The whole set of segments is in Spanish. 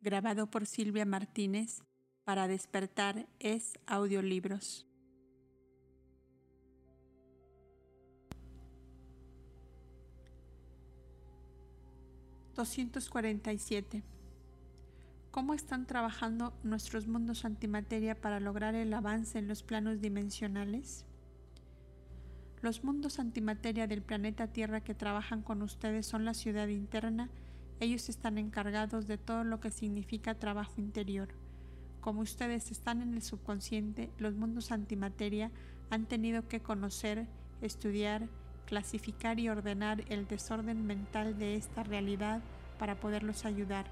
grabado por Silvia Martínez para despertar es audiolibros. ¿247? ¿Cómo están trabajando nuestros mundos antimateria para lograr el avance en los planos dimensionales? Los mundos antimateria del planeta Tierra que trabajan con ustedes son la ciudad interna ellos están encargados de todo lo que significa trabajo interior. Como ustedes están en el subconsciente, los mundos antimateria han tenido que conocer, estudiar, clasificar y ordenar el desorden mental de esta realidad para poderlos ayudar.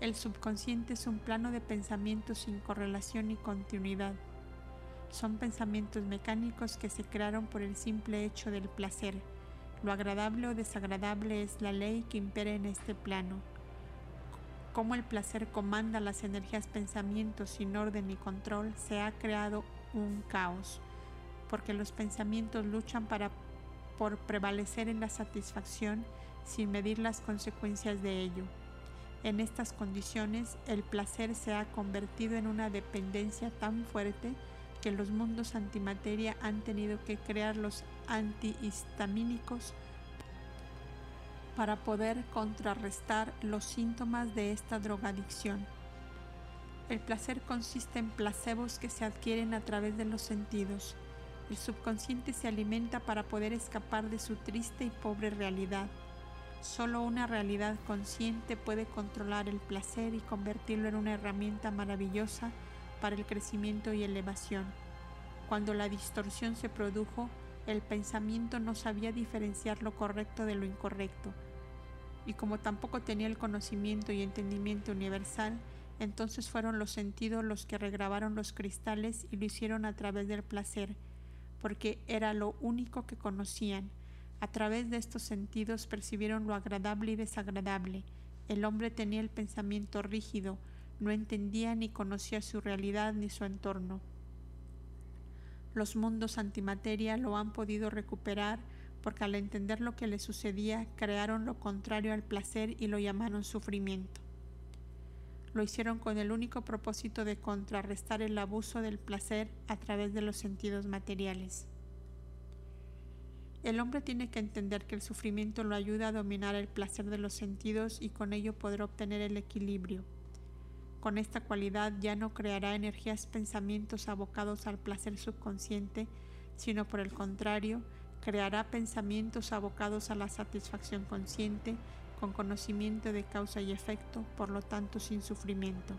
El subconsciente es un plano de pensamientos sin correlación y continuidad. Son pensamientos mecánicos que se crearon por el simple hecho del placer lo agradable o desagradable es la ley que impera en este plano. Como el placer comanda las energías pensamientos sin orden y control, se ha creado un caos, porque los pensamientos luchan para por prevalecer en la satisfacción sin medir las consecuencias de ello. En estas condiciones, el placer se ha convertido en una dependencia tan fuerte que los mundos antimateria han tenido que crear los antihistamínicos para poder contrarrestar los síntomas de esta drogadicción. El placer consiste en placebos que se adquieren a través de los sentidos. El subconsciente se alimenta para poder escapar de su triste y pobre realidad. Solo una realidad consciente puede controlar el placer y convertirlo en una herramienta maravillosa para el crecimiento y elevación. Cuando la distorsión se produjo, el pensamiento no sabía diferenciar lo correcto de lo incorrecto, y como tampoco tenía el conocimiento y entendimiento universal, entonces fueron los sentidos los que regrabaron los cristales y lo hicieron a través del placer, porque era lo único que conocían. A través de estos sentidos percibieron lo agradable y desagradable. El hombre tenía el pensamiento rígido, no entendía ni conocía su realidad ni su entorno. Los mundos antimateria lo han podido recuperar porque al entender lo que le sucedía crearon lo contrario al placer y lo llamaron sufrimiento. Lo hicieron con el único propósito de contrarrestar el abuso del placer a través de los sentidos materiales. El hombre tiene que entender que el sufrimiento lo ayuda a dominar el placer de los sentidos y con ello podrá obtener el equilibrio. Con esta cualidad ya no creará energías pensamientos abocados al placer subconsciente, sino por el contrario, creará pensamientos abocados a la satisfacción consciente, con conocimiento de causa y efecto, por lo tanto sin sufrimiento.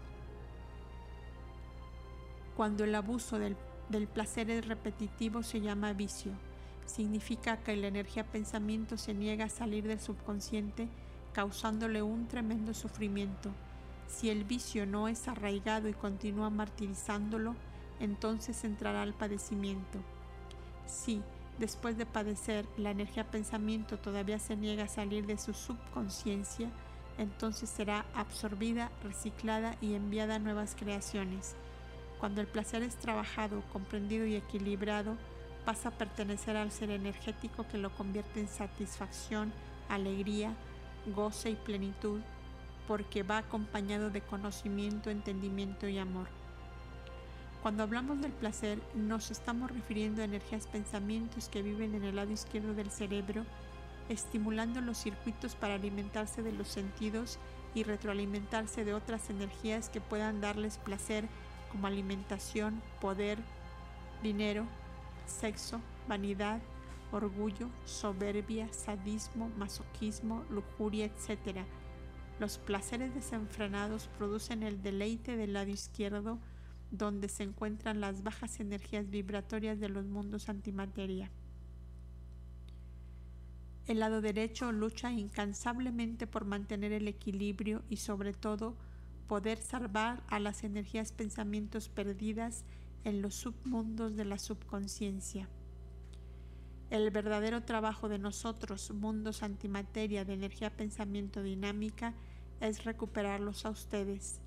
Cuando el abuso del, del placer es repetitivo se llama vicio. Significa que la energía pensamiento se niega a salir del subconsciente, causándole un tremendo sufrimiento si el vicio no es arraigado y continúa martirizándolo, entonces entrará al padecimiento. Si, después de padecer, la energía pensamiento todavía se niega a salir de su subconsciencia, entonces será absorbida, reciclada y enviada a nuevas creaciones. Cuando el placer es trabajado, comprendido y equilibrado, pasa a pertenecer al ser energético que lo convierte en satisfacción, alegría, goce y plenitud porque va acompañado de conocimiento, entendimiento y amor. Cuando hablamos del placer, nos estamos refiriendo a energías pensamientos que viven en el lado izquierdo del cerebro, estimulando los circuitos para alimentarse de los sentidos y retroalimentarse de otras energías que puedan darles placer como alimentación, poder, dinero, sexo, vanidad, orgullo, soberbia, sadismo, masoquismo, lujuria, etc los placeres desenfrenados producen el deleite del lado izquierdo, donde se encuentran las bajas energías vibratorias de los mundos antimateria. El lado derecho lucha incansablemente por mantener el equilibrio y sobre todo poder salvar a las energías pensamientos perdidas en los submundos de la subconsciencia. El verdadero trabajo de nosotros, mundos antimateria de energía pensamiento dinámica, es recuperarlos a ustedes.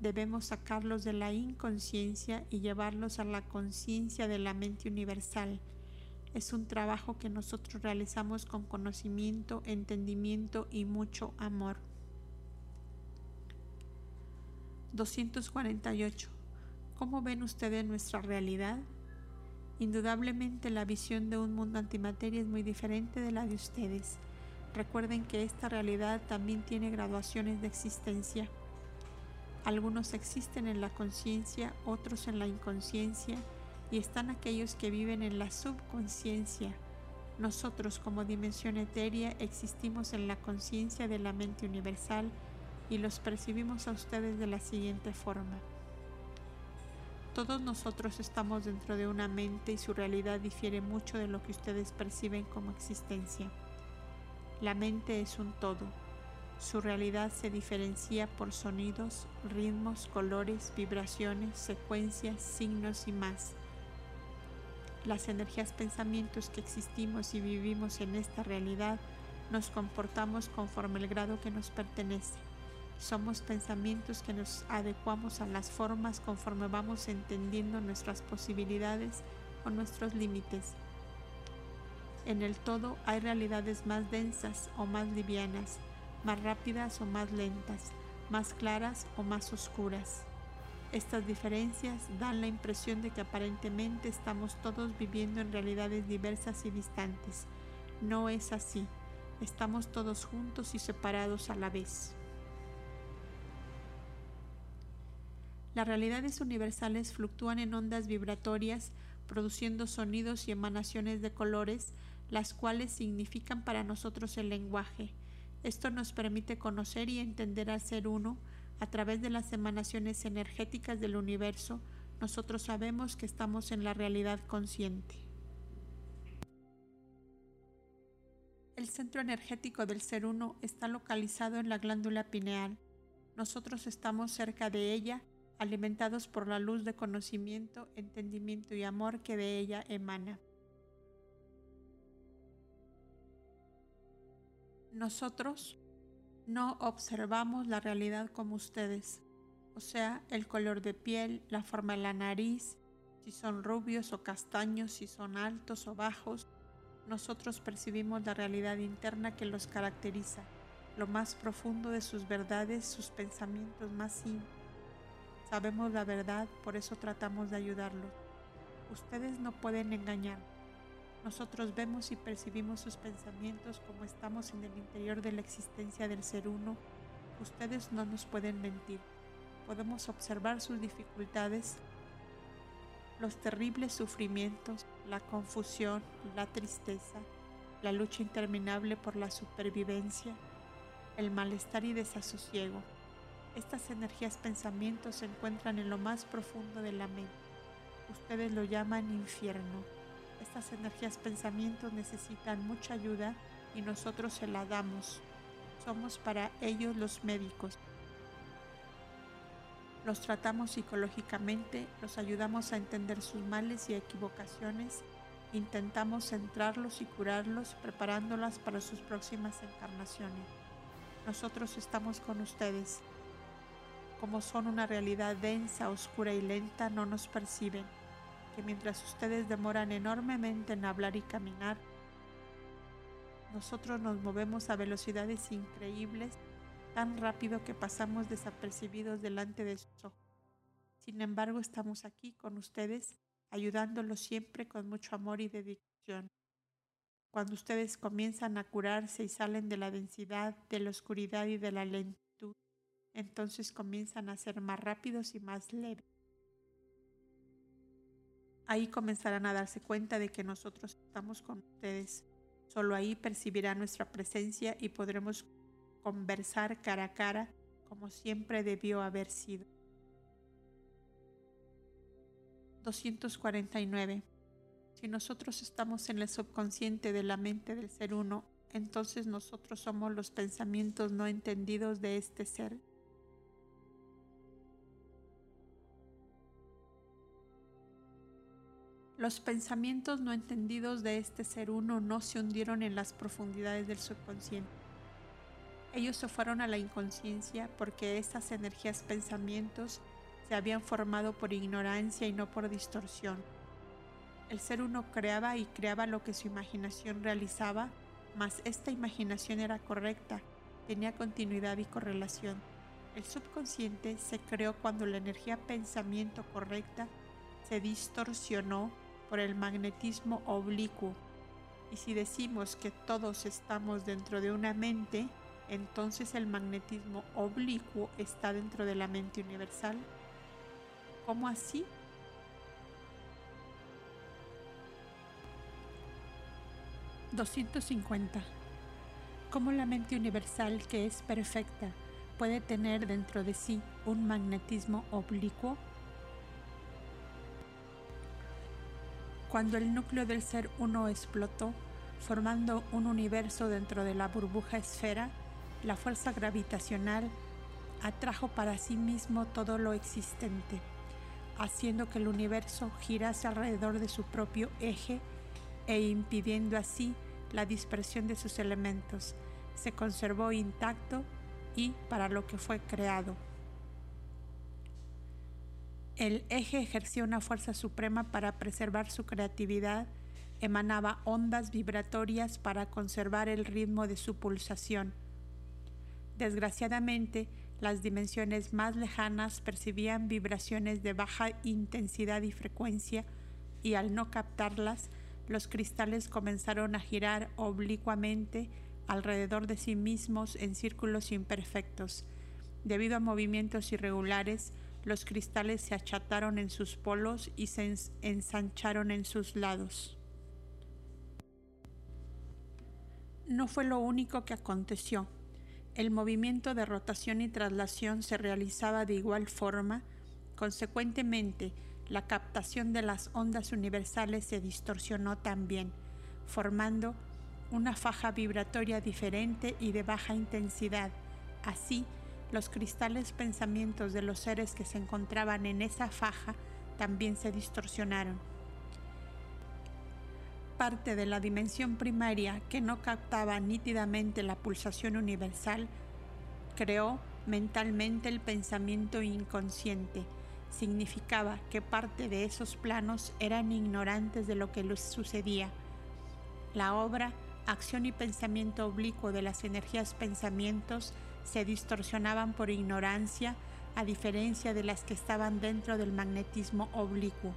Debemos sacarlos de la inconsciencia y llevarlos a la conciencia de la mente universal. Es un trabajo que nosotros realizamos con conocimiento, entendimiento y mucho amor. 248. ¿Cómo ven ustedes nuestra realidad? Indudablemente la visión de un mundo antimateria es muy diferente de la de ustedes. Recuerden que esta realidad también tiene graduaciones de existencia. Algunos existen en la conciencia, otros en la inconsciencia y están aquellos que viven en la subconsciencia. Nosotros como dimensión etérea existimos en la conciencia de la mente universal y los percibimos a ustedes de la siguiente forma. Todos nosotros estamos dentro de una mente y su realidad difiere mucho de lo que ustedes perciben como existencia. La mente es un todo. Su realidad se diferencia por sonidos, ritmos, colores, vibraciones, secuencias, signos y más. Las energías pensamientos que existimos y vivimos en esta realidad nos comportamos conforme el grado que nos pertenece. Somos pensamientos que nos adecuamos a las formas conforme vamos entendiendo nuestras posibilidades o nuestros límites. En el todo hay realidades más densas o más livianas, más rápidas o más lentas, más claras o más oscuras. Estas diferencias dan la impresión de que aparentemente estamos todos viviendo en realidades diversas y distantes. No es así. Estamos todos juntos y separados a la vez. Las realidades universales fluctúan en ondas vibratorias, produciendo sonidos y emanaciones de colores las cuales significan para nosotros el lenguaje. Esto nos permite conocer y entender al ser uno a través de las emanaciones energéticas del universo. Nosotros sabemos que estamos en la realidad consciente. El centro energético del ser uno está localizado en la glándula pineal. Nosotros estamos cerca de ella, alimentados por la luz de conocimiento, entendimiento y amor que de ella emana. Nosotros no observamos la realidad como ustedes, o sea, el color de piel, la forma de la nariz, si son rubios o castaños, si son altos o bajos. Nosotros percibimos la realidad interna que los caracteriza, lo más profundo de sus verdades, sus pensamientos más íntimos. Sabemos la verdad, por eso tratamos de ayudarlos. Ustedes no pueden engañar. Nosotros vemos y percibimos sus pensamientos como estamos en el interior de la existencia del ser uno. Ustedes no nos pueden mentir. Podemos observar sus dificultades, los terribles sufrimientos, la confusión, la tristeza, la lucha interminable por la supervivencia, el malestar y desasosiego. Estas energías pensamientos se encuentran en lo más profundo de la mente. Ustedes lo llaman infierno. Estas energías pensamientos necesitan mucha ayuda y nosotros se la damos. Somos para ellos los médicos. Los tratamos psicológicamente, los ayudamos a entender sus males y equivocaciones, intentamos centrarlos y curarlos, preparándolas para sus próximas encarnaciones. Nosotros estamos con ustedes. Como son una realidad densa, oscura y lenta, no nos perciben que mientras ustedes demoran enormemente en hablar y caminar, nosotros nos movemos a velocidades increíbles, tan rápido que pasamos desapercibidos delante de sus ojos. Sin embargo, estamos aquí con ustedes, ayudándolos siempre con mucho amor y dedicación. Cuando ustedes comienzan a curarse y salen de la densidad, de la oscuridad y de la lentitud, entonces comienzan a ser más rápidos y más leves. Ahí comenzarán a darse cuenta de que nosotros estamos con ustedes. Solo ahí percibirán nuestra presencia y podremos conversar cara a cara como siempre debió haber sido. 249. Si nosotros estamos en el subconsciente de la mente del ser uno, entonces nosotros somos los pensamientos no entendidos de este ser Los pensamientos no entendidos de este ser uno no se hundieron en las profundidades del subconsciente. Ellos se fueron a la inconsciencia porque estas energías pensamientos se habían formado por ignorancia y no por distorsión. El ser uno creaba y creaba lo que su imaginación realizaba, mas esta imaginación era correcta, tenía continuidad y correlación. El subconsciente se creó cuando la energía pensamiento correcta se distorsionó por el magnetismo oblicuo. Y si decimos que todos estamos dentro de una mente, entonces el magnetismo oblicuo está dentro de la mente universal. ¿Cómo así? ¿250? ¿Cómo la mente universal, que es perfecta, puede tener dentro de sí un magnetismo oblicuo? Cuando el núcleo del ser uno explotó, formando un universo dentro de la burbuja esfera, la fuerza gravitacional atrajo para sí mismo todo lo existente, haciendo que el universo girase alrededor de su propio eje e impidiendo así la dispersión de sus elementos. Se conservó intacto y para lo que fue creado. El eje ejercía una fuerza suprema para preservar su creatividad, emanaba ondas vibratorias para conservar el ritmo de su pulsación. Desgraciadamente, las dimensiones más lejanas percibían vibraciones de baja intensidad y frecuencia y al no captarlas, los cristales comenzaron a girar oblicuamente alrededor de sí mismos en círculos imperfectos. Debido a movimientos irregulares, los cristales se achataron en sus polos y se ensancharon en sus lados. No fue lo único que aconteció. El movimiento de rotación y traslación se realizaba de igual forma. Consecuentemente, la captación de las ondas universales se distorsionó también, formando una faja vibratoria diferente y de baja intensidad. Así, los cristales pensamientos de los seres que se encontraban en esa faja también se distorsionaron. Parte de la dimensión primaria que no captaba nítidamente la pulsación universal creó mentalmente el pensamiento inconsciente. Significaba que parte de esos planos eran ignorantes de lo que les sucedía. La obra, acción y pensamiento oblicuo de las energías pensamientos se distorsionaban por ignorancia a diferencia de las que estaban dentro del magnetismo oblicuo.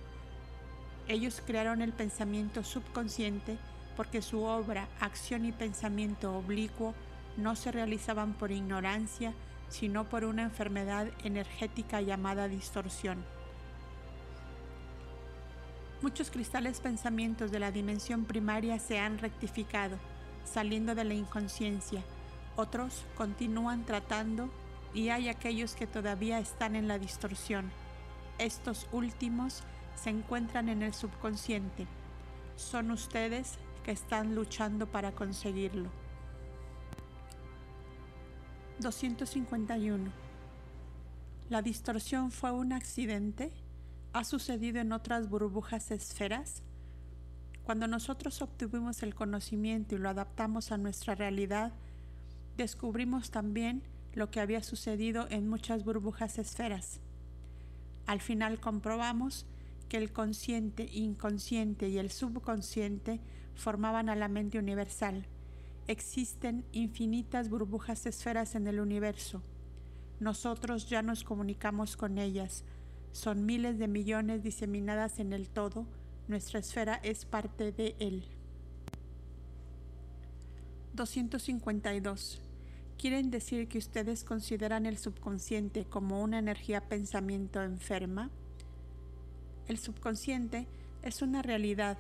Ellos crearon el pensamiento subconsciente porque su obra, acción y pensamiento oblicuo no se realizaban por ignorancia, sino por una enfermedad energética llamada distorsión. Muchos cristales pensamientos de la dimensión primaria se han rectificado, saliendo de la inconsciencia, otros continúan tratando y hay aquellos que todavía están en la distorsión. Estos últimos se encuentran en el subconsciente. Son ustedes que están luchando para conseguirlo. 251. ¿La distorsión fue un accidente? ¿Ha sucedido en otras burbujas esferas? Cuando nosotros obtuvimos el conocimiento y lo adaptamos a nuestra realidad, descubrimos también lo que había sucedido en muchas burbujas esferas. Al final comprobamos que el consciente, inconsciente y el subconsciente formaban a la mente universal. Existen infinitas burbujas esferas en el universo. Nosotros ya nos comunicamos con ellas. Son miles de millones diseminadas en el todo. Nuestra esfera es parte de él. 252. ¿Quieren decir que ustedes consideran el subconsciente como una energía pensamiento enferma? El subconsciente es una realidad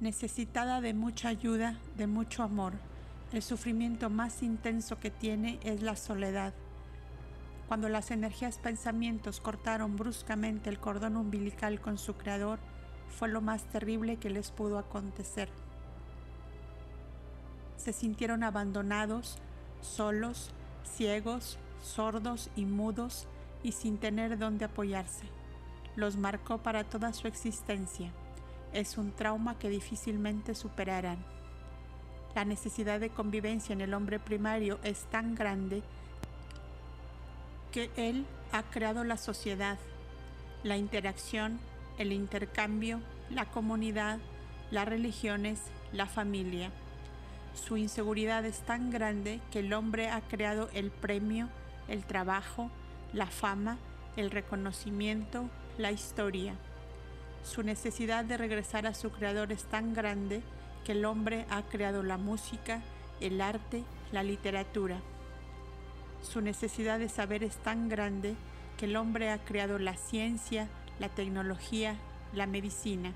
necesitada de mucha ayuda, de mucho amor. El sufrimiento más intenso que tiene es la soledad. Cuando las energías pensamientos cortaron bruscamente el cordón umbilical con su creador, fue lo más terrible que les pudo acontecer se sintieron abandonados, solos, ciegos, sordos y mudos y sin tener dónde apoyarse. Los marcó para toda su existencia. Es un trauma que difícilmente superarán. La necesidad de convivencia en el hombre primario es tan grande que él ha creado la sociedad, la interacción, el intercambio, la comunidad, las religiones, la familia su inseguridad es tan grande que el hombre ha creado el premio el trabajo, la fama, el reconocimiento, la historia. Su necesidad de regresar a su creador es tan grande que el hombre ha creado la música, el arte, la literatura. Su necesidad de saber es tan grande que el hombre ha creado la ciencia, la tecnología, la medicina.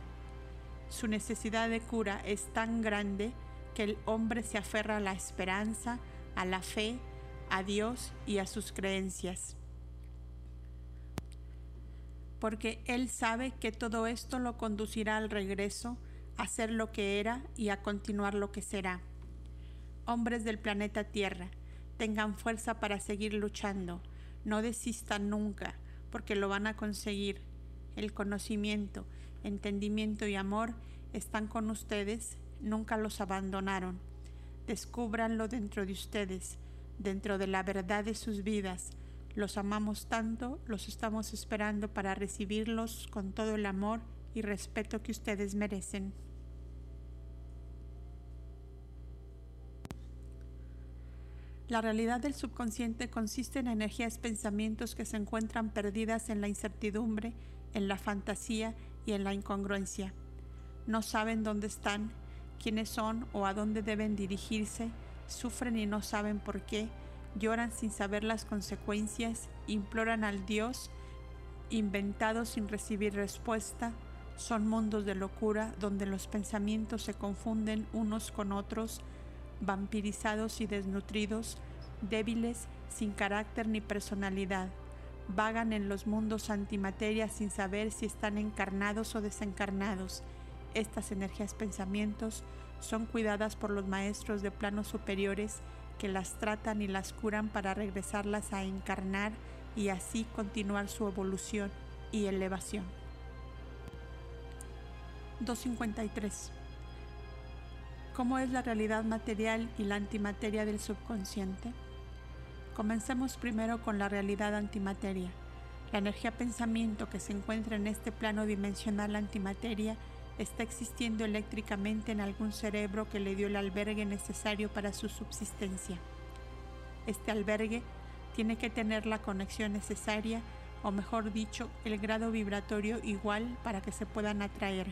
Su necesidad de cura es tan grande que el hombre se aferra a la esperanza, a la fe, a Dios y a sus creencias. Porque Él sabe que todo esto lo conducirá al regreso, a ser lo que era y a continuar lo que será. Hombres del planeta Tierra, tengan fuerza para seguir luchando, no desistan nunca, porque lo van a conseguir. El conocimiento, entendimiento y amor están con ustedes, nunca los abandonaron. Descúbranlo dentro de ustedes, dentro de la verdad de sus vidas. Los amamos tanto, los estamos esperando para recibirlos con todo el amor y respeto que ustedes merecen. La realidad del subconsciente consiste en energías pensamientos que se encuentran perdidas en la incertidumbre, en la fantasía y en la incongruencia. No saben dónde están, quiénes son o a dónde deben dirigirse, sufren y no saben por qué, lloran sin saber las consecuencias, imploran al Dios inventado sin recibir respuesta, son mundos de locura donde los pensamientos se confunden unos con otros, vampirizados y desnutridos, débiles, sin carácter ni personalidad. Vagan en los mundos antimateria sin saber si están encarnados o desencarnados. Estas energías pensamientos son cuidadas por los maestros de planos superiores que las tratan y las curan para regresarlas a encarnar y así continuar su evolución y elevación. 253 ¿Cómo es la realidad material y la antimateria del subconsciente? Comencemos primero con la realidad antimateria. La energía pensamiento que se encuentra en este plano dimensional antimateria está existiendo eléctricamente en algún cerebro que le dio el albergue necesario para su subsistencia. Este albergue tiene que tener la conexión necesaria, o mejor dicho, el grado vibratorio igual para que se puedan atraer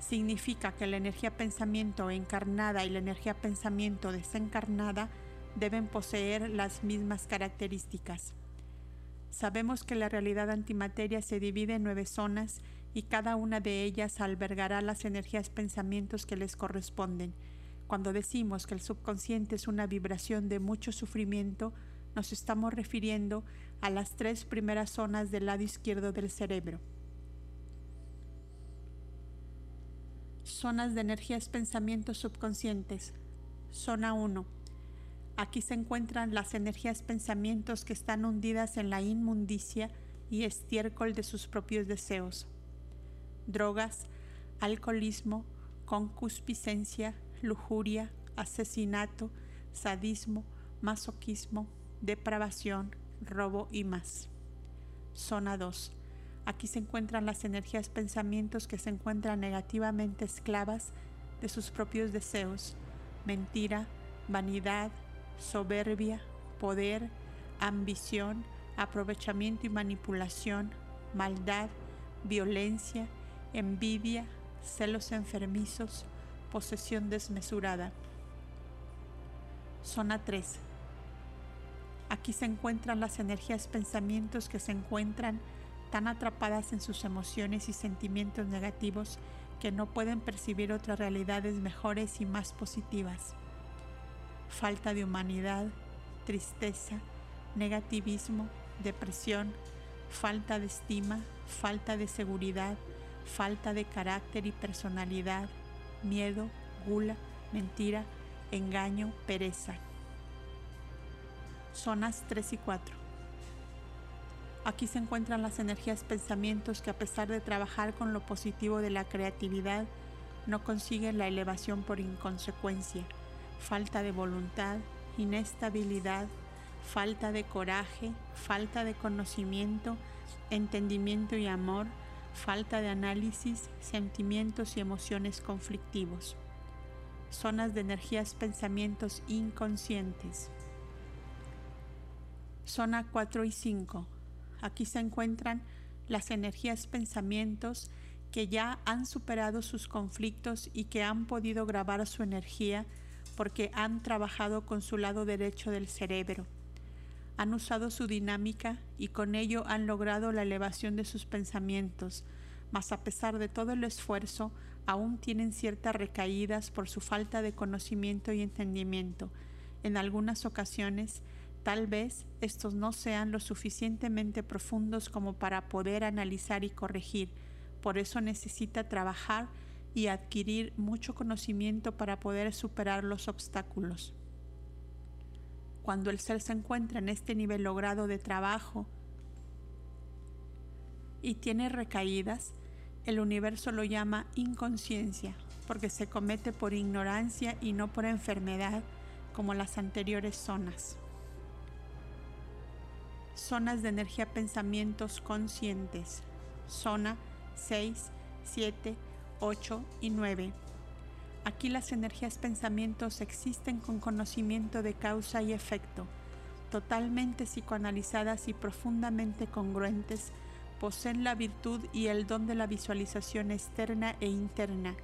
significa que la energía pensamiento encarnada y la energía pensamiento desencarnada deben poseer las mismas características. Sabemos que la realidad antimateria se divide en nueve zonas y cada una de ellas albergará las energías pensamientos que les corresponden. Cuando decimos que el subconsciente es una vibración de mucho sufrimiento, nos estamos refiriendo a las tres primeras zonas del lado izquierdo del cerebro. Zonas de energías pensamientos subconscientes. Zona 1. Aquí se encuentran las energías pensamientos que están hundidas en la inmundicia y estiércol de sus propios deseos. Drogas, alcoholismo, concupiscencia, lujuria, asesinato, sadismo, masoquismo, depravación, robo y más. Zona 2 Aquí se encuentran las energías pensamientos que se encuentran negativamente esclavas de sus propios deseos, mentira, vanidad, soberbia, poder, ambición, aprovechamiento y manipulación, maldad, violencia, envidia, celos enfermizos, posesión desmesurada. Zona 3. Aquí se encuentran las energías pensamientos que se encuentran tan atrapadas en sus emociones y sentimientos negativos que no pueden percibir otras realidades mejores y más positivas. Falta de humanidad, tristeza, negativismo, depresión, falta de estima, falta de seguridad, falta de carácter y personalidad, miedo, gula, mentira, engaño, pereza. Zonas 3 y 4. Aquí se encuentran las energías pensamientos que a pesar de trabajar con lo positivo de la creatividad, no consiguen la elevación por inconsecuencia, falta de voluntad, inestabilidad, falta de coraje, falta de conocimiento, entendimiento y amor, falta de análisis, sentimientos y emociones conflictivos. Zonas de energías pensamientos inconscientes. Zona 4 y 5. Aquí se encuentran las energías pensamientos que ya han superado sus conflictos y que han podido grabar su energía porque han trabajado con su lado derecho del cerebro. Han usado su dinámica y con ello han logrado la elevación de sus pensamientos, mas a pesar de todo el esfuerzo, aún tienen ciertas recaídas por su falta de conocimiento y entendimiento. En algunas ocasiones, tal vez estos no sean lo suficientemente profundos como para poder analizar y corregir, por eso necesita trabajar y adquirir mucho conocimiento para poder superar los obstáculos. Cuando el ser se encuentra en este nivel logrado de trabajo y tiene recaídas, el universo lo llama inconsciencia, porque se comete por ignorancia y no por enfermedad como las anteriores zonas. Zonas de energía pensamientos conscientes. Zona 6, 7, 8 y 9. Aquí las energías pensamientos existen con conocimiento de causa y efecto, totalmente psicoanalizadas y profundamente congruentes, poseen la virtud y el don de la visualización externa e interna.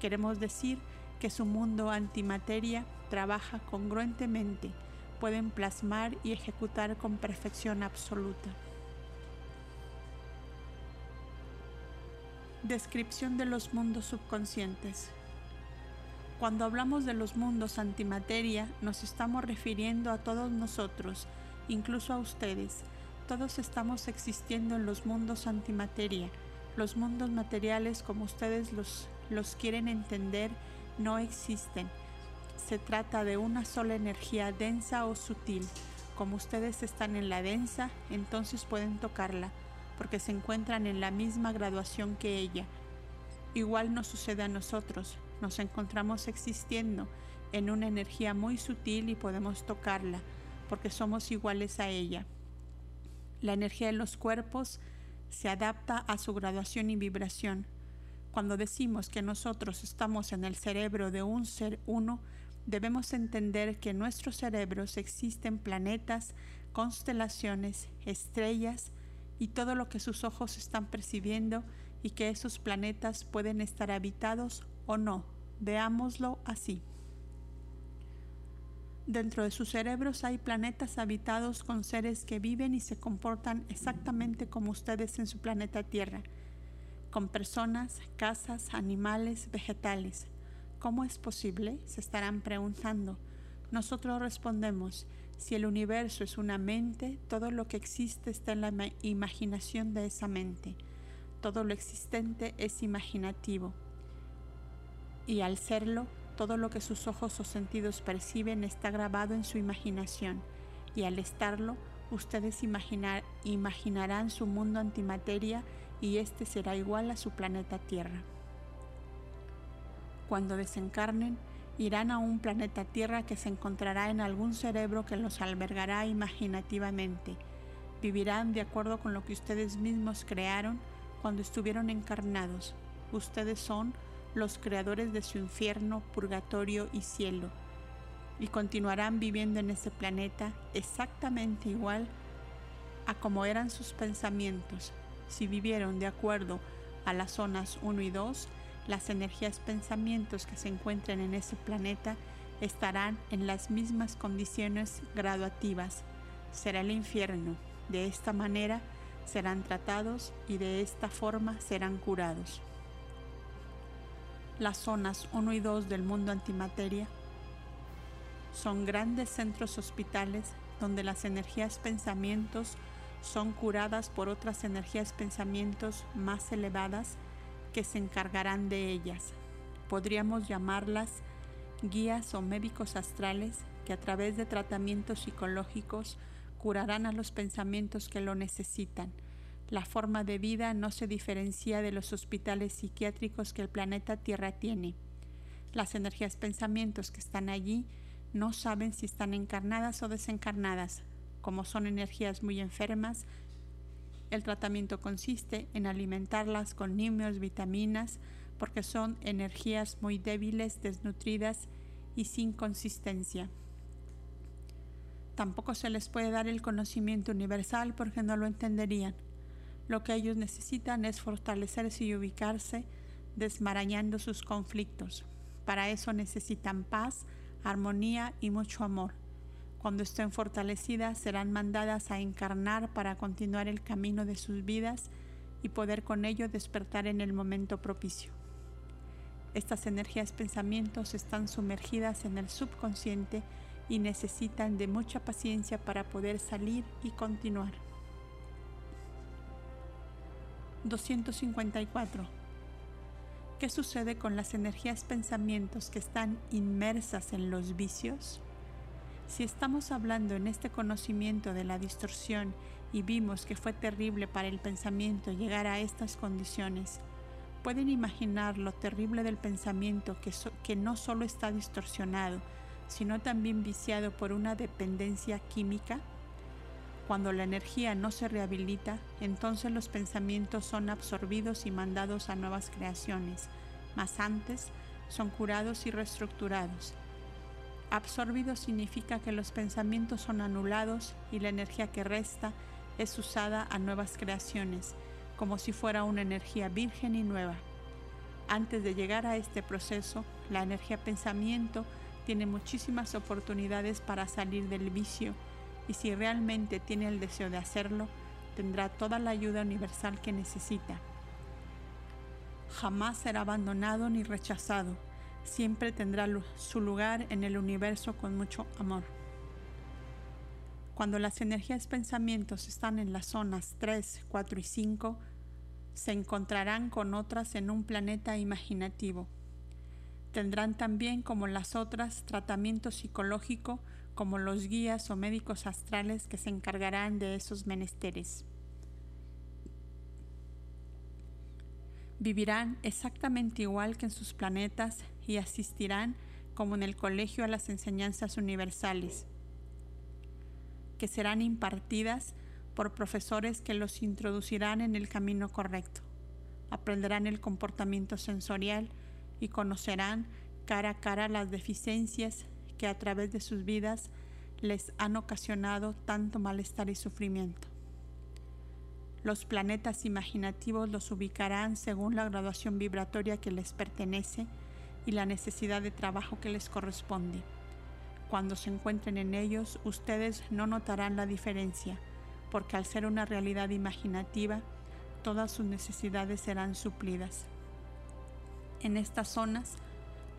Queremos decir que su mundo antimateria trabaja congruentemente, pueden plasmar y ejecutar con perfección absoluta. Descripción de los mundos subconscientes. Cuando hablamos de los mundos antimateria, nos estamos refiriendo a todos nosotros, incluso a ustedes. Todos estamos existiendo en los mundos antimateria. Los mundos materiales, como ustedes los, los quieren entender, no existen. Se trata de una sola energía densa o sutil. Como ustedes están en la densa, entonces pueden tocarla porque se encuentran en la misma graduación que ella. Igual nos sucede a nosotros, nos encontramos existiendo en una energía muy sutil y podemos tocarla, porque somos iguales a ella. La energía en los cuerpos se adapta a su graduación y vibración. Cuando decimos que nosotros estamos en el cerebro de un ser uno, debemos entender que en nuestros cerebros existen planetas, constelaciones, estrellas, y todo lo que sus ojos están percibiendo y que esos planetas pueden estar habitados o no. Veámoslo así. Dentro de sus cerebros hay planetas habitados con seres que viven y se comportan exactamente como ustedes en su planeta Tierra, con personas, casas, animales, vegetales. ¿Cómo es posible? Se estarán preguntando. Nosotros respondemos, si el universo es una mente, todo lo que existe está en la imaginación de esa mente. Todo lo existente es imaginativo. Y al serlo, todo lo que sus ojos o sentidos perciben está grabado en su imaginación. Y al estarlo, ustedes imaginarán su mundo antimateria y éste será igual a su planeta Tierra. Cuando desencarnen, irán a un planeta Tierra que se encontrará en algún cerebro que los albergará imaginativamente. Vivirán de acuerdo con lo que ustedes mismos crearon cuando estuvieron encarnados. Ustedes son los creadores de su infierno, purgatorio y cielo. Y continuarán viviendo en ese planeta exactamente igual a como eran sus pensamientos. Si vivieron de acuerdo a las zonas 1 y 2, las energías pensamientos que se encuentran en ese planeta estarán en las mismas condiciones graduativas. Será el infierno. De esta manera serán tratados y de esta forma serán curados. Las zonas 1 y 2 del mundo antimateria son grandes centros hospitales donde las energías pensamientos son curadas por otras energías pensamientos más elevadas que se encargarán de ellas. Podríamos llamarlas guías o médicos astrales que a través de tratamientos psicológicos curarán a los pensamientos que lo necesitan. La forma de vida no se diferencia de los hospitales psiquiátricos que el planeta Tierra tiene. Las energías pensamientos que están allí no saben si están encarnadas o desencarnadas. Como son energías muy enfermas, el tratamiento consiste en alimentarlas con nimios, vitaminas, porque son energías muy débiles, desnutridas y sin consistencia. Tampoco se les puede dar el conocimiento universal porque no lo entenderían. Lo que ellos necesitan es fortalecerse y ubicarse desmarañando sus conflictos. Para eso necesitan paz, armonía y mucho amor. Cuando estén fortalecidas serán mandadas a encarnar para continuar el camino de sus vidas y poder con ello despertar en el momento propicio. Estas energías pensamientos están sumergidas en el subconsciente y necesitan de mucha paciencia para poder salir y continuar. 254. ¿Qué sucede con las energías pensamientos que están inmersas en los vicios? Si estamos hablando en este conocimiento de la distorsión y vimos que fue terrible para el pensamiento llegar a estas condiciones, ¿pueden imaginar lo terrible del pensamiento que, que no solo está distorsionado, sino también viciado por una dependencia química? Cuando la energía no se rehabilita, entonces los pensamientos son absorbidos y mandados a nuevas creaciones, mas antes son curados y reestructurados. Absorbido significa que los pensamientos son anulados y la energía que resta es usada a nuevas creaciones, como si fuera una energía virgen y nueva. Antes de llegar a este proceso, la energía pensamiento tiene muchísimas oportunidades para salir del vicio y si realmente tiene el deseo de hacerlo, tendrá toda la ayuda universal que necesita. Jamás será abandonado ni rechazado, siempre tendrá su lugar en el universo con mucho amor. Cuando las energías pensamientos están en las zonas 3, 4 y 5, se encontrarán con otras en un planeta imaginativo. Tendrán también, como las otras, tratamiento psicológico como los guías o médicos astrales que se encargarán de esos menesteres. Vivirán exactamente igual que en sus planetas y asistirán como en el colegio a las enseñanzas universales, que serán impartidas por profesores que los introducirán en el camino correcto. Aprenderán el comportamiento sensorial y conocerán cara a cara las deficiencias que a través de sus vidas les han ocasionado tanto malestar y sufrimiento. Los planetas imaginativos los ubicarán según la graduación vibratoria que les pertenece y la necesidad de trabajo que les corresponde. Cuando se encuentren en ellos, ustedes no notarán la diferencia, porque al ser una realidad imaginativa, todas sus necesidades serán suplidas. En estas zonas,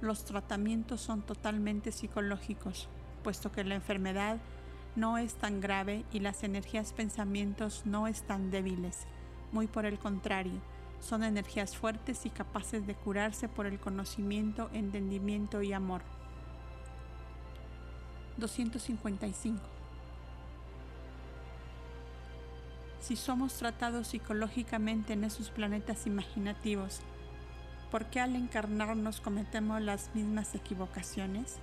los tratamientos son totalmente psicológicos, puesto que la enfermedad no es tan grave y las energías pensamientos no están débiles. Muy por el contrario, son energías fuertes y capaces de curarse por el conocimiento, entendimiento y amor. 255. Si somos tratados psicológicamente en esos planetas imaginativos, ¿por qué al encarnarnos cometemos las mismas equivocaciones?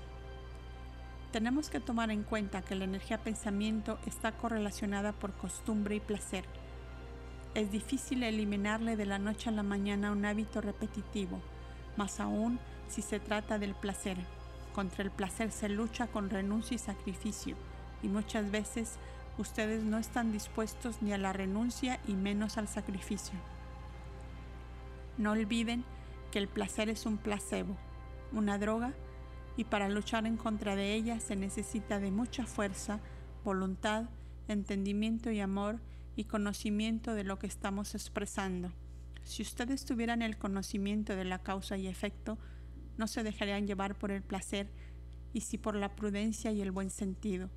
Tenemos que tomar en cuenta que la energía pensamiento está correlacionada por costumbre y placer. Es difícil eliminarle de la noche a la mañana un hábito repetitivo, más aún si se trata del placer. Contra el placer se lucha con renuncia y sacrificio, y muchas veces ustedes no están dispuestos ni a la renuncia y menos al sacrificio. No olviden que el placer es un placebo, una droga, y para luchar en contra de ella se necesita de mucha fuerza, voluntad, entendimiento y amor y conocimiento de lo que estamos expresando. Si ustedes tuvieran el conocimiento de la causa y efecto, no se dejarían llevar por el placer y sí por la prudencia y el buen sentido.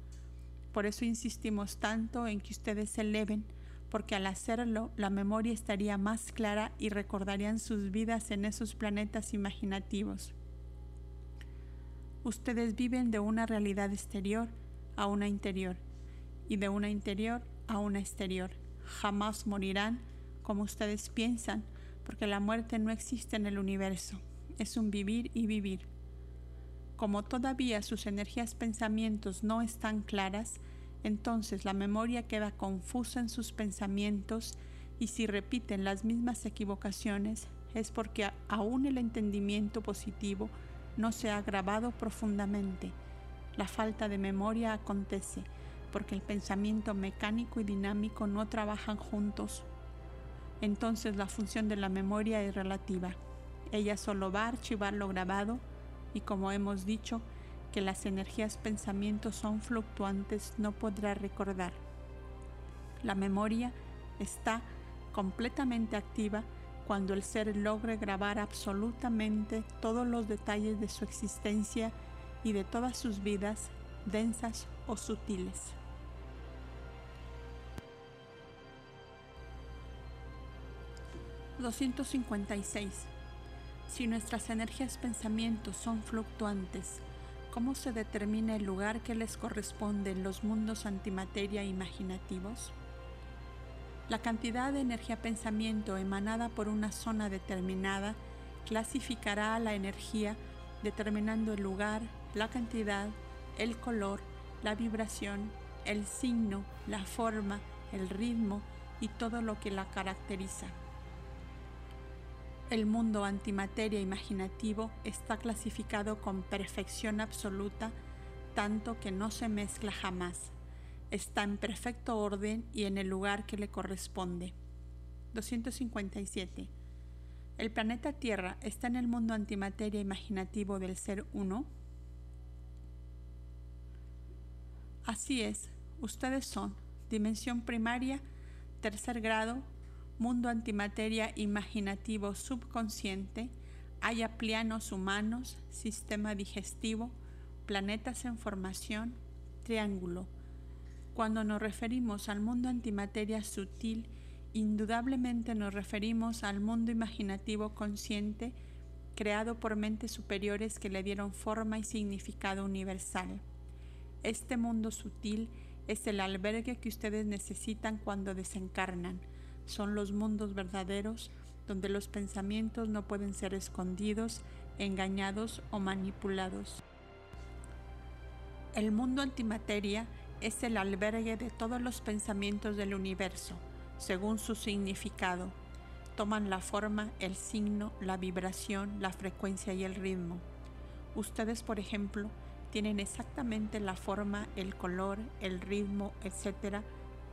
Por eso insistimos tanto en que ustedes se eleven porque al hacerlo la memoria estaría más clara y recordarían sus vidas en esos planetas imaginativos. Ustedes viven de una realidad exterior a una interior y de una interior a una exterior. Jamás morirán como ustedes piensan, porque la muerte no existe en el universo, es un vivir y vivir. Como todavía sus energías pensamientos no están claras, entonces la memoria queda confusa en sus pensamientos y si repiten las mismas equivocaciones es porque aún el entendimiento positivo no se ha grabado profundamente. La falta de memoria acontece porque el pensamiento mecánico y dinámico no trabajan juntos. Entonces la función de la memoria es relativa. Ella solo va a archivar lo grabado y como hemos dicho, que las energías pensamientos son fluctuantes, no podrá recordar. La memoria está completamente activa cuando el ser logre grabar absolutamente todos los detalles de su existencia y de todas sus vidas, densas o sutiles. ...256... Si nuestras energías pensamientos son fluctuantes, ¿cómo se determina el lugar que les corresponde en los mundos antimateria imaginativos? La cantidad de energía pensamiento emanada por una zona determinada clasificará a la energía determinando el lugar, la cantidad, el color, la vibración, el signo, la forma, el ritmo y todo lo que la caracteriza. El mundo antimateria imaginativo está clasificado con perfección absoluta, tanto que no se mezcla jamás está en perfecto orden y en el lugar que le corresponde. 257. ¿El planeta Tierra está en el mundo antimateria imaginativo del ser uno? Así es, ustedes son dimensión primaria, tercer grado, mundo antimateria imaginativo subconsciente, haya plianos humanos, sistema digestivo, planetas en formación, triángulo, cuando nos referimos al mundo antimateria sutil, indudablemente nos referimos al mundo imaginativo consciente creado por mentes superiores que le dieron forma y significado universal. Este mundo sutil es el albergue que ustedes necesitan cuando desencarnan. Son los mundos verdaderos donde los pensamientos no pueden ser escondidos, engañados o manipulados. El mundo antimateria es el albergue de todos los pensamientos del universo, según su significado. Toman la forma, el signo, la vibración, la frecuencia y el ritmo. Ustedes, por ejemplo, tienen exactamente la forma, el color, el ritmo, etc.,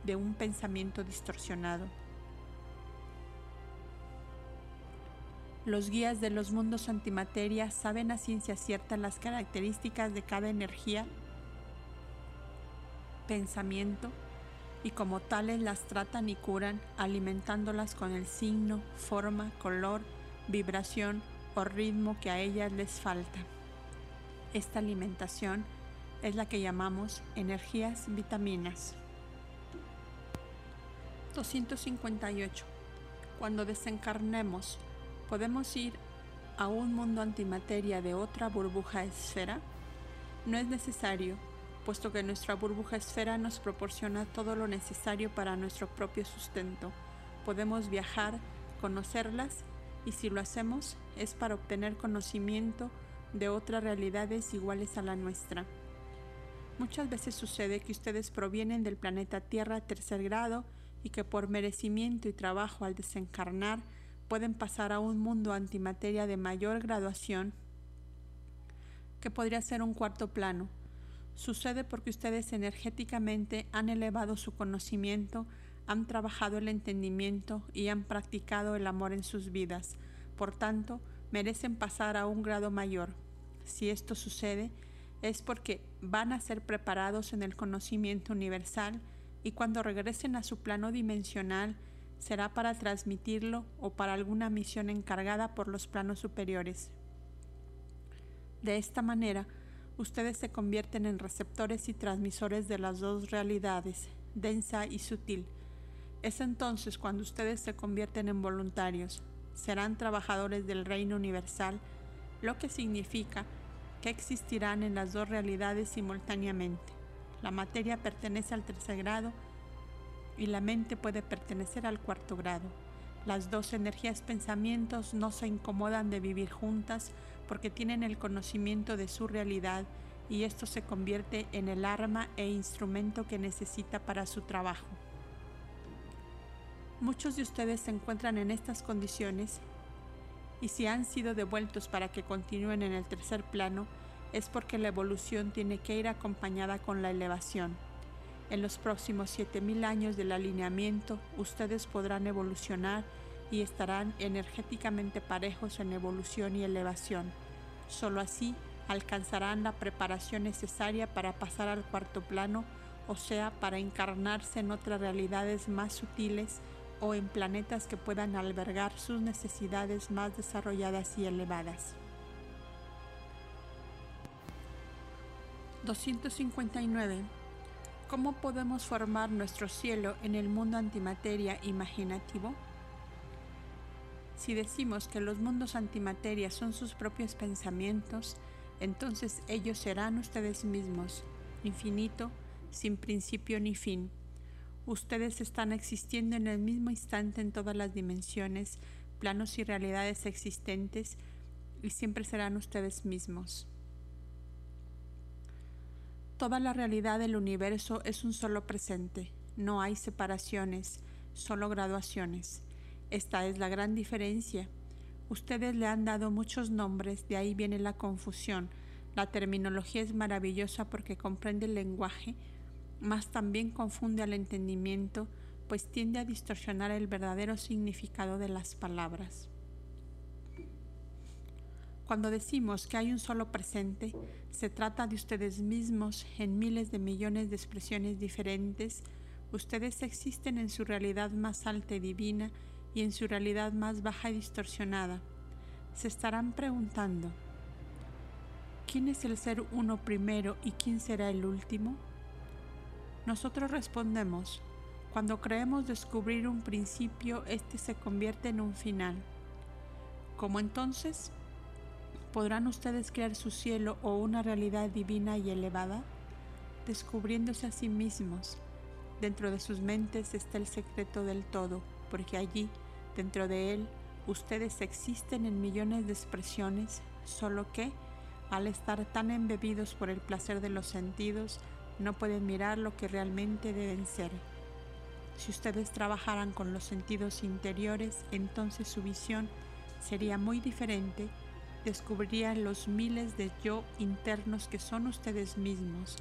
de un pensamiento distorsionado. Los guías de los mundos antimateria saben a ciencia cierta las características de cada energía pensamiento y como tales las tratan y curan alimentándolas con el signo, forma, color, vibración o ritmo que a ellas les falta. Esta alimentación es la que llamamos energías vitaminas. 258. Cuando desencarnemos, ¿podemos ir a un mundo antimateria de otra burbuja esfera? No es necesario puesto que nuestra burbuja esfera nos proporciona todo lo necesario para nuestro propio sustento. Podemos viajar, conocerlas y si lo hacemos es para obtener conocimiento de otras realidades iguales a la nuestra. Muchas veces sucede que ustedes provienen del planeta Tierra tercer grado y que por merecimiento y trabajo al desencarnar pueden pasar a un mundo antimateria de mayor graduación que podría ser un cuarto plano, Sucede porque ustedes energéticamente han elevado su conocimiento, han trabajado el entendimiento y han practicado el amor en sus vidas. Por tanto, merecen pasar a un grado mayor. Si esto sucede, es porque van a ser preparados en el conocimiento universal y cuando regresen a su plano dimensional será para transmitirlo o para alguna misión encargada por los planos superiores. De esta manera, ustedes se convierten en receptores y transmisores de las dos realidades, densa y sutil. Es entonces cuando ustedes se convierten en voluntarios, serán trabajadores del reino universal, lo que significa que existirán en las dos realidades simultáneamente. La materia pertenece al tercer grado y la mente puede pertenecer al cuarto grado. Las dos energías pensamientos no se incomodan de vivir juntas porque tienen el conocimiento de su realidad y esto se convierte en el arma e instrumento que necesita para su trabajo. Muchos de ustedes se encuentran en estas condiciones y si han sido devueltos para que continúen en el tercer plano es porque la evolución tiene que ir acompañada con la elevación. En los próximos 7.000 años del alineamiento, ustedes podrán evolucionar y estarán energéticamente parejos en evolución y elevación. Solo así alcanzarán la preparación necesaria para pasar al cuarto plano, o sea, para encarnarse en otras realidades más sutiles o en planetas que puedan albergar sus necesidades más desarrolladas y elevadas. 259. ¿Cómo podemos formar nuestro cielo en el mundo antimateria imaginativo? Si decimos que los mundos antimateria son sus propios pensamientos, entonces ellos serán ustedes mismos, infinito, sin principio ni fin. Ustedes están existiendo en el mismo instante en todas las dimensiones, planos y realidades existentes y siempre serán ustedes mismos. Toda la realidad del universo es un solo presente, no hay separaciones, solo graduaciones. Esta es la gran diferencia. Ustedes le han dado muchos nombres, de ahí viene la confusión. La terminología es maravillosa porque comprende el lenguaje, mas también confunde al entendimiento, pues tiende a distorsionar el verdadero significado de las palabras. Cuando decimos que hay un solo presente, se trata de ustedes mismos en miles de millones de expresiones diferentes. Ustedes existen en su realidad más alta y divina y en su realidad más baja y distorsionada. Se estarán preguntando, ¿quién es el ser uno primero y quién será el último? Nosotros respondemos, cuando creemos descubrir un principio, éste se convierte en un final. ¿Cómo entonces? ¿Podrán ustedes crear su cielo o una realidad divina y elevada? Descubriéndose a sí mismos. Dentro de sus mentes está el secreto del todo, porque allí, dentro de él, ustedes existen en millones de expresiones, solo que, al estar tan embebidos por el placer de los sentidos, no pueden mirar lo que realmente deben ser. Si ustedes trabajaran con los sentidos interiores, entonces su visión sería muy diferente descubrirían los miles de yo internos que son ustedes mismos.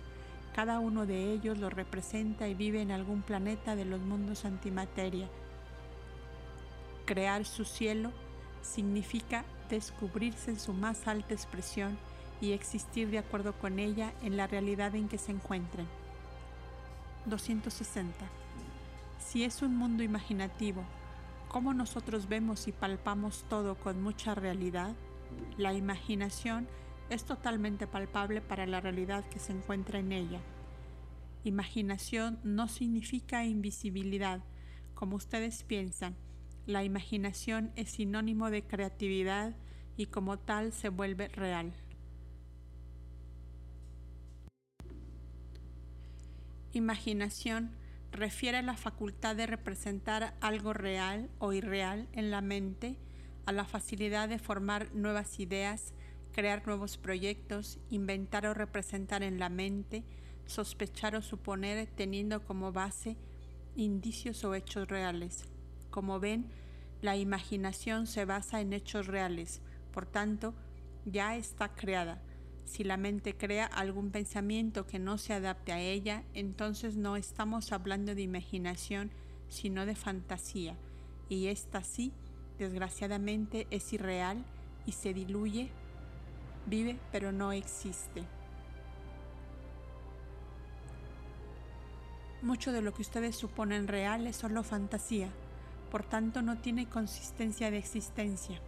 Cada uno de ellos lo representa y vive en algún planeta de los mundos antimateria. Crear su cielo significa descubrirse en su más alta expresión y existir de acuerdo con ella en la realidad en que se encuentren. 260. Si es un mundo imaginativo, ¿cómo nosotros vemos y palpamos todo con mucha realidad? La imaginación es totalmente palpable para la realidad que se encuentra en ella. Imaginación no significa invisibilidad, como ustedes piensan. La imaginación es sinónimo de creatividad y como tal se vuelve real. Imaginación refiere a la facultad de representar algo real o irreal en la mente a la facilidad de formar nuevas ideas, crear nuevos proyectos, inventar o representar en la mente, sospechar o suponer teniendo como base indicios o hechos reales. Como ven, la imaginación se basa en hechos reales, por tanto, ya está creada. Si la mente crea algún pensamiento que no se adapte a ella, entonces no estamos hablando de imaginación, sino de fantasía, y esta sí desgraciadamente es irreal y se diluye, vive pero no existe. Mucho de lo que ustedes suponen real es solo fantasía, por tanto no tiene consistencia de existencia.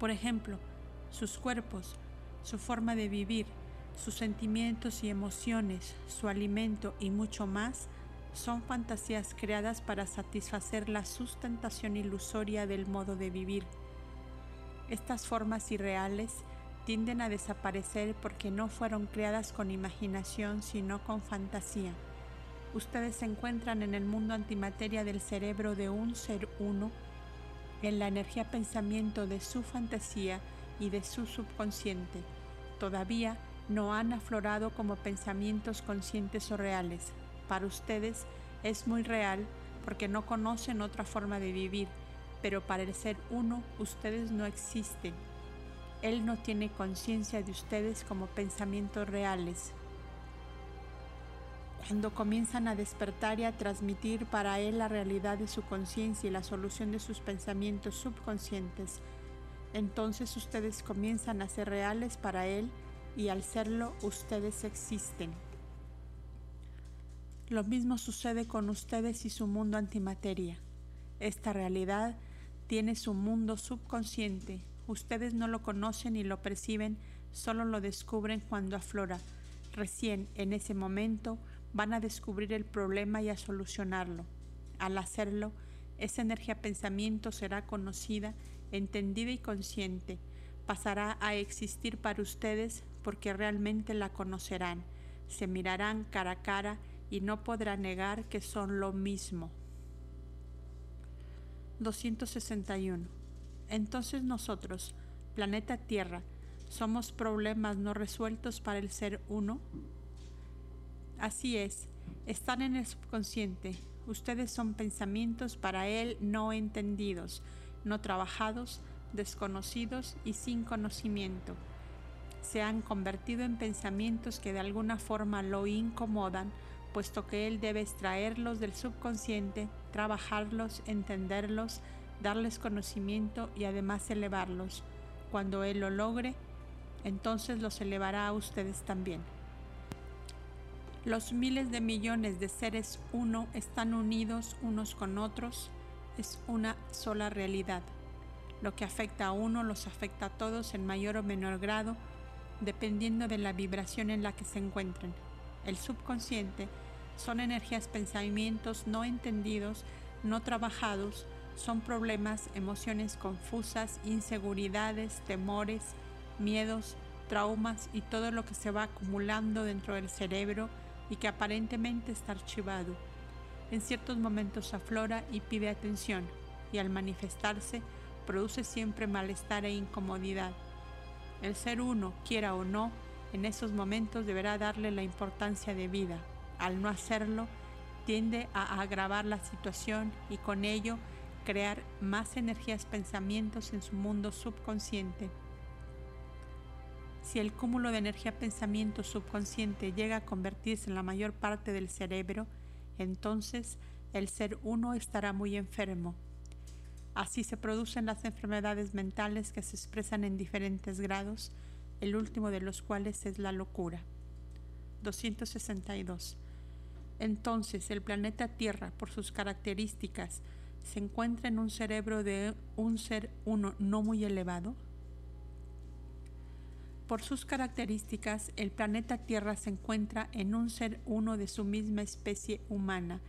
Por ejemplo, sus cuerpos, su forma de vivir, sus sentimientos y emociones, su alimento y mucho más son fantasías creadas para satisfacer la sustentación ilusoria del modo de vivir. Estas formas irreales tienden a desaparecer porque no fueron creadas con imaginación sino con fantasía. Ustedes se encuentran en el mundo antimateria del cerebro de un ser uno, en la energía pensamiento de su fantasía y de su subconsciente. Todavía no han aflorado como pensamientos conscientes o reales, para ustedes es muy real porque no conocen otra forma de vivir, pero para el ser uno ustedes no existen. Él no tiene conciencia de ustedes como pensamientos reales. Cuando comienzan a despertar y a transmitir para él la realidad de su conciencia y la solución de sus pensamientos subconscientes, entonces ustedes comienzan a ser reales para él y al serlo ustedes existen. Lo mismo sucede con ustedes y su mundo antimateria. Esta realidad tiene su mundo subconsciente. Ustedes no lo conocen y lo perciben, solo lo descubren cuando aflora. Recién en ese momento van a descubrir el problema y a solucionarlo. Al hacerlo, esa energía pensamiento será conocida, entendida y consciente. Pasará a existir para ustedes porque realmente la conocerán. Se mirarán cara a cara y no podrá negar que son lo mismo. 261. Entonces nosotros, planeta Tierra, somos problemas no resueltos para el ser uno. Así es, están en el subconsciente. Ustedes son pensamientos para él no entendidos, no trabajados, desconocidos y sin conocimiento. Se han convertido en pensamientos que de alguna forma lo incomodan puesto que Él debe extraerlos del subconsciente, trabajarlos, entenderlos, darles conocimiento y además elevarlos. Cuando Él lo logre, entonces los elevará a ustedes también. Los miles de millones de seres uno están unidos unos con otros, es una sola realidad. Lo que afecta a uno los afecta a todos en mayor o menor grado, dependiendo de la vibración en la que se encuentren. El subconsciente son energías, pensamientos no entendidos, no trabajados, son problemas, emociones confusas, inseguridades, temores, miedos, traumas y todo lo que se va acumulando dentro del cerebro y que aparentemente está archivado. En ciertos momentos aflora y pide atención y al manifestarse produce siempre malestar e incomodidad. El ser uno, quiera o no, en esos momentos deberá darle la importancia de vida, al no hacerlo, tiende a agravar la situación y con ello crear más energías pensamientos en su mundo subconsciente. Si el cúmulo de energía pensamiento subconsciente llega a convertirse en la mayor parte del cerebro, entonces el ser uno estará muy enfermo. Así se producen las enfermedades mentales que se expresan en diferentes grados, el último de los cuales es la locura. 262. Entonces el planeta Tierra, por sus características, se encuentra en un cerebro de un ser uno no muy elevado. Por sus características, el planeta Tierra se encuentra en un ser uno de su misma especie humana.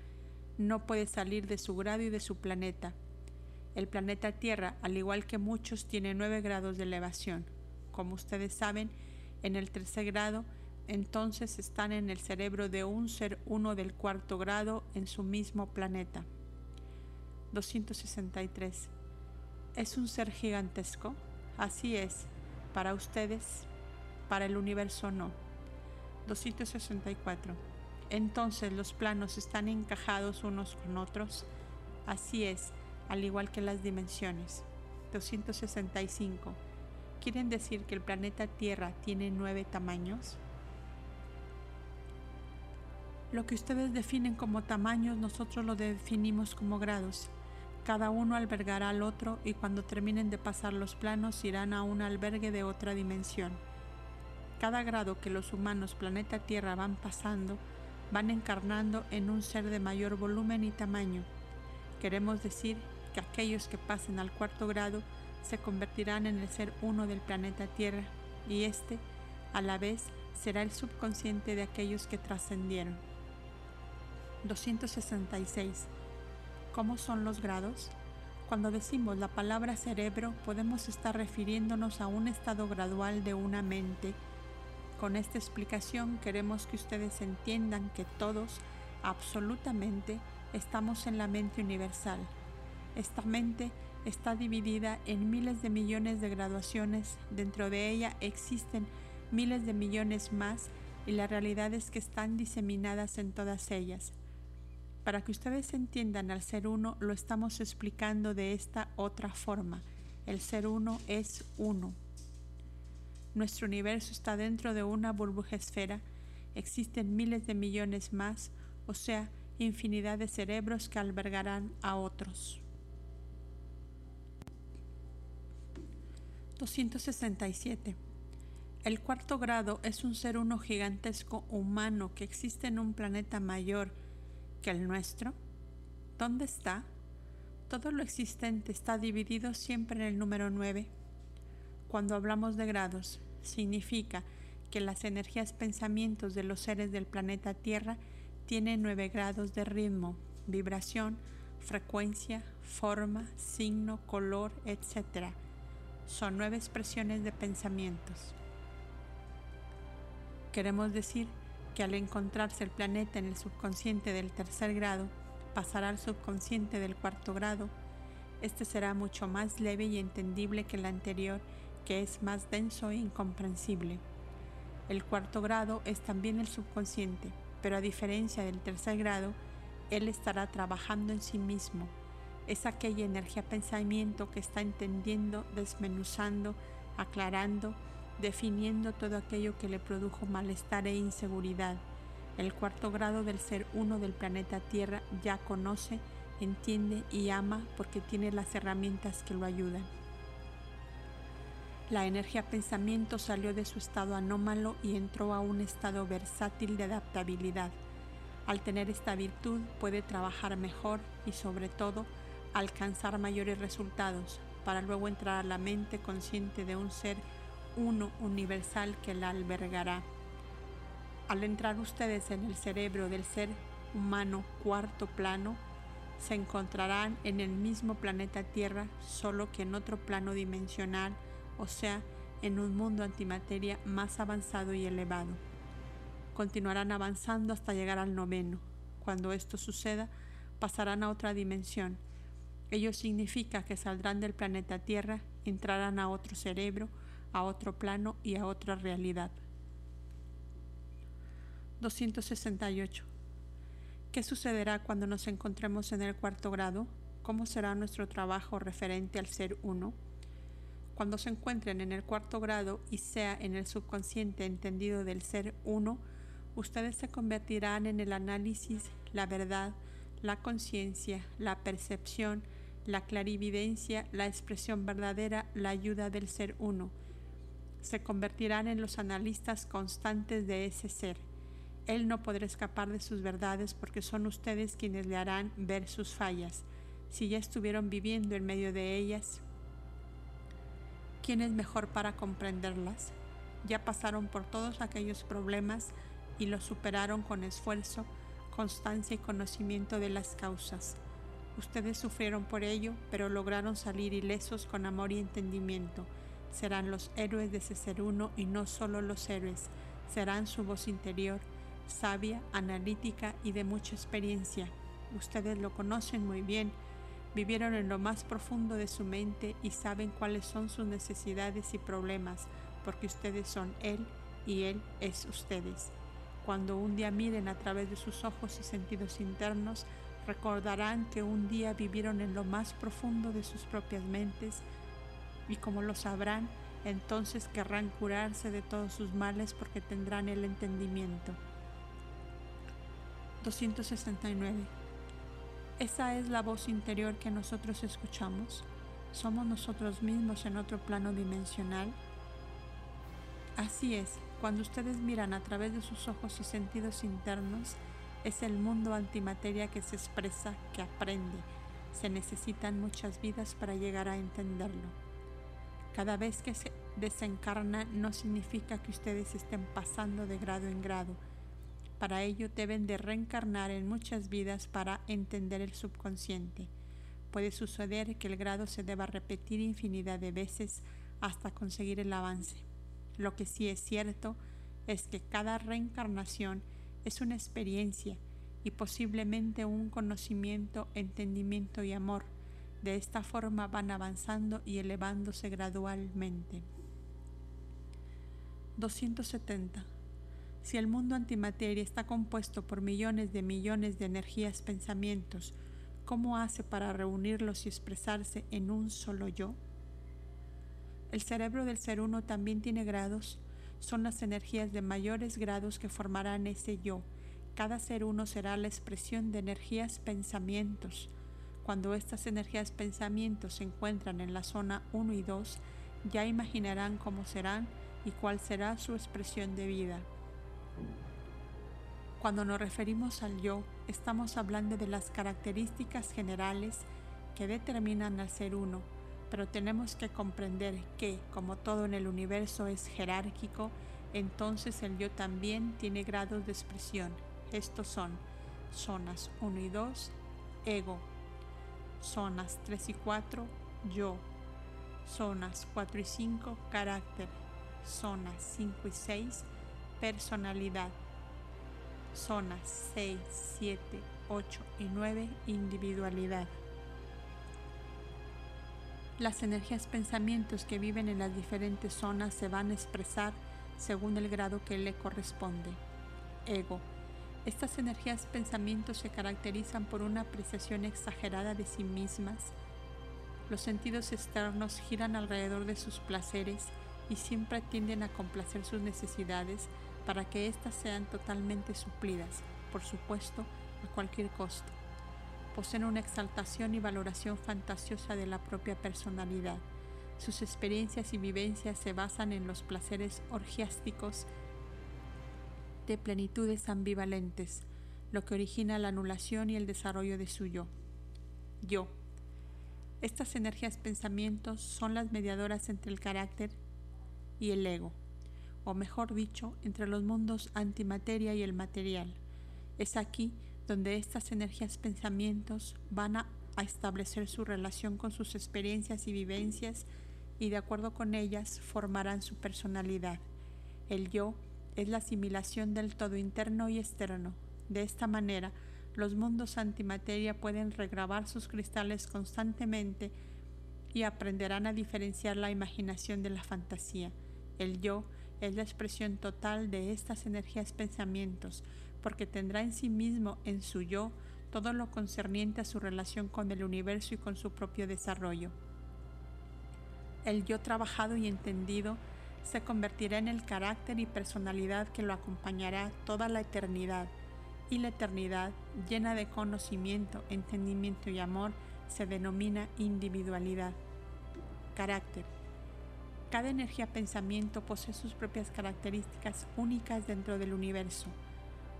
No puede salir de su grado y de su planeta. El planeta Tierra, al igual que muchos, tiene nueve grados de elevación. Como ustedes saben, en el tercer grado entonces están en el cerebro de un ser uno del cuarto grado en su mismo planeta. 263. ¿Es un ser gigantesco? Así es, para ustedes, para el universo no. 264. Entonces los planos están encajados unos con otros. Así es, al igual que las dimensiones. 265. ¿Quieren decir que el planeta Tierra tiene nueve tamaños? Lo que ustedes definen como tamaños, nosotros lo definimos como grados. Cada uno albergará al otro y cuando terminen de pasar los planos irán a un albergue de otra dimensión. Cada grado que los humanos planeta Tierra van pasando, van encarnando en un ser de mayor volumen y tamaño. Queremos decir que aquellos que pasen al cuarto grado se convertirán en el ser uno del planeta Tierra y este, a la vez, será el subconsciente de aquellos que trascendieron. 266. ¿Cómo son los grados? Cuando decimos la palabra cerebro podemos estar refiriéndonos a un estado gradual de una mente. Con esta explicación queremos que ustedes entiendan que todos, absolutamente, estamos en la mente universal. Esta mente está dividida en miles de millones de graduaciones, dentro de ella existen miles de millones más y la realidad es que están diseminadas en todas ellas. Para que ustedes entiendan al ser uno, lo estamos explicando de esta otra forma. El ser uno es uno. Nuestro universo está dentro de una burbuja esfera existen miles de millones más, o sea, infinidad de cerebros que albergarán a otros. 267. El cuarto grado es un ser uno gigantesco humano que existe en un planeta mayor que el nuestro. ¿Dónde está? Todo lo existente está dividido siempre en el número 9. Cuando hablamos de grados, significa que las energías pensamientos de los seres del planeta Tierra tienen nueve grados de ritmo, vibración, frecuencia, forma, signo, color, etc. Son nueve expresiones de pensamientos. Queremos decir que al encontrarse el planeta en el subconsciente del tercer grado, pasará al subconsciente del cuarto grado. Este será mucho más leve y entendible que el anterior, que es más denso e incomprensible. El cuarto grado es también el subconsciente, pero a diferencia del tercer grado, él estará trabajando en sí mismo. Es aquella energía pensamiento que está entendiendo, desmenuzando, aclarando, definiendo todo aquello que le produjo malestar e inseguridad. El cuarto grado del ser uno del planeta Tierra ya conoce, entiende y ama porque tiene las herramientas que lo ayudan. La energía pensamiento salió de su estado anómalo y entró a un estado versátil de adaptabilidad. Al tener esta virtud puede trabajar mejor y sobre todo alcanzar mayores resultados para luego entrar a la mente consciente de un ser uno universal que la albergará. Al entrar ustedes en el cerebro del ser humano cuarto plano, se encontrarán en el mismo planeta Tierra, solo que en otro plano dimensional o sea, en un mundo antimateria más avanzado y elevado. Continuarán avanzando hasta llegar al noveno. Cuando esto suceda, pasarán a otra dimensión. Ello significa que saldrán del planeta Tierra, entrarán a otro cerebro, a otro plano y a otra realidad. 268. ¿Qué sucederá cuando nos encontremos en el cuarto grado? ¿Cómo será nuestro trabajo referente al ser uno? Cuando se encuentren en el cuarto grado y sea en el subconsciente entendido del ser uno, ustedes se convertirán en el análisis, la verdad, la conciencia, la percepción, la clarividencia, la expresión verdadera, la ayuda del ser uno. Se convertirán en los analistas constantes de ese ser. Él no podrá escapar de sus verdades porque son ustedes quienes le harán ver sus fallas. Si ya estuvieron viviendo en medio de ellas, ¿Quién es mejor para comprenderlas? Ya pasaron por todos aquellos problemas y los superaron con esfuerzo, constancia y conocimiento de las causas. Ustedes sufrieron por ello, pero lograron salir ilesos con amor y entendimiento. Serán los héroes de ser uno y no solo los héroes, serán su voz interior, sabia, analítica y de mucha experiencia. Ustedes lo conocen muy bien Vivieron en lo más profundo de su mente y saben cuáles son sus necesidades y problemas, porque ustedes son Él y Él es ustedes. Cuando un día miren a través de sus ojos y sentidos internos, recordarán que un día vivieron en lo más profundo de sus propias mentes y como lo sabrán, entonces querrán curarse de todos sus males porque tendrán el entendimiento. 269 esa es la voz interior que nosotros escuchamos. ¿Somos nosotros mismos en otro plano dimensional? Así es, cuando ustedes miran a través de sus ojos y sentidos internos, es el mundo antimateria que se expresa, que aprende. Se necesitan muchas vidas para llegar a entenderlo. Cada vez que se desencarna no significa que ustedes estén pasando de grado en grado, para ello deben de reencarnar en muchas vidas para entender el subconsciente. Puede suceder que el grado se deba repetir infinidad de veces hasta conseguir el avance. Lo que sí es cierto es que cada reencarnación es una experiencia y posiblemente un conocimiento, entendimiento y amor. De esta forma van avanzando y elevándose gradualmente. 270. Si el mundo antimateria está compuesto por millones de millones de energías, pensamientos, ¿cómo hace para reunirlos y expresarse en un solo yo? El cerebro del ser uno también tiene grados. Son las energías de mayores grados que formarán ese yo. Cada ser uno será la expresión de energías pensamientos. Cuando estas energías pensamientos se encuentran en la zona 1 y 2, ya imaginarán cómo serán y cuál será su expresión de vida. Cuando nos referimos al yo, estamos hablando de las características generales que determinan al ser uno, pero tenemos que comprender que, como todo en el universo es jerárquico, entonces el yo también tiene grados de expresión. Estos son zonas 1 y 2, ego, zonas 3 y 4, yo, zonas 4 y 5, carácter, zonas 5 y 6, personalidad, zonas 6, 7, 8 y 9, individualidad. Las energías pensamientos que viven en las diferentes zonas se van a expresar según el grado que le corresponde. Ego. Estas energías pensamientos se caracterizan por una apreciación exagerada de sí mismas. Los sentidos externos giran alrededor de sus placeres y siempre tienden a complacer sus necesidades para que éstas sean totalmente suplidas, por supuesto, a cualquier costo poseen una exaltación y valoración fantasiosa de la propia personalidad. Sus experiencias y vivencias se basan en los placeres orgiásticos de plenitudes ambivalentes, lo que origina la anulación y el desarrollo de su yo. Yo. Estas energías pensamientos son las mediadoras entre el carácter y el ego, o mejor dicho, entre los mundos antimateria y el material. Es aquí donde estas energías pensamientos van a, establecer su relación con sus experiencias y vivencias y de acuerdo con ellas formarán su personalidad. El yo es la asimilación del todo interno y externo. De esta manera, los mundos antimateria pueden regrabar sus cristales constantemente y aprenderán a diferenciar la imaginación de la fantasía. El yo es la expresión total de estas energías pensamientos, porque tendrá en sí mismo, en su yo, todo lo concerniente a su relación con el universo y con su propio desarrollo. El yo trabajado y entendido se convertirá en el carácter y personalidad que lo acompañará toda la eternidad, y la eternidad, llena de conocimiento, entendimiento y amor, se denomina individualidad. Carácter. Cada energía pensamiento posee sus propias características únicas dentro del universo.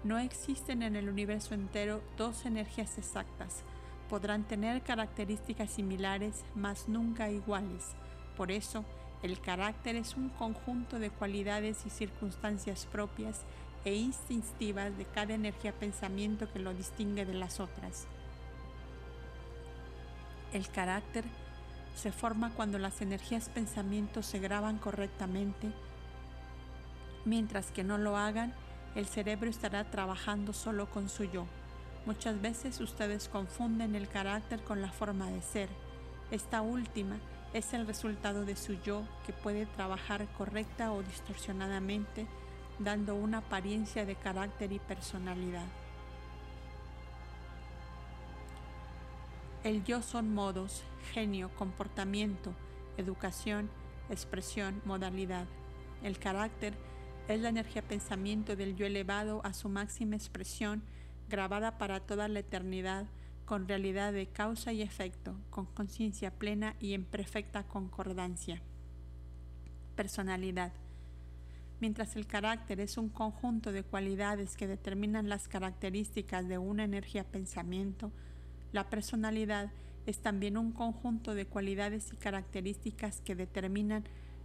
No existen en el universo entero dos energías exactas. Podrán tener características similares, mas nunca iguales. Por eso, el carácter es un conjunto de cualidades y circunstancias propias e instintivas de cada energía pensamiento que lo distingue de las otras. El carácter se forma cuando las energías pensamiento se graban correctamente, mientras que no lo hagan, el cerebro estará trabajando solo con su yo. Muchas veces ustedes confunden el carácter con la forma de ser. Esta última es el resultado de su yo que puede trabajar correcta o distorsionadamente, dando una apariencia de carácter y personalidad. El yo son modos, genio, comportamiento, educación, expresión, modalidad. El carácter es la energía pensamiento del yo elevado a su máxima expresión, grabada para toda la eternidad, con realidad de causa y efecto, con conciencia plena y en perfecta concordancia. Personalidad. Mientras el carácter es un conjunto de cualidades que determinan las características de una energía pensamiento, la personalidad es también un conjunto de cualidades y características que determinan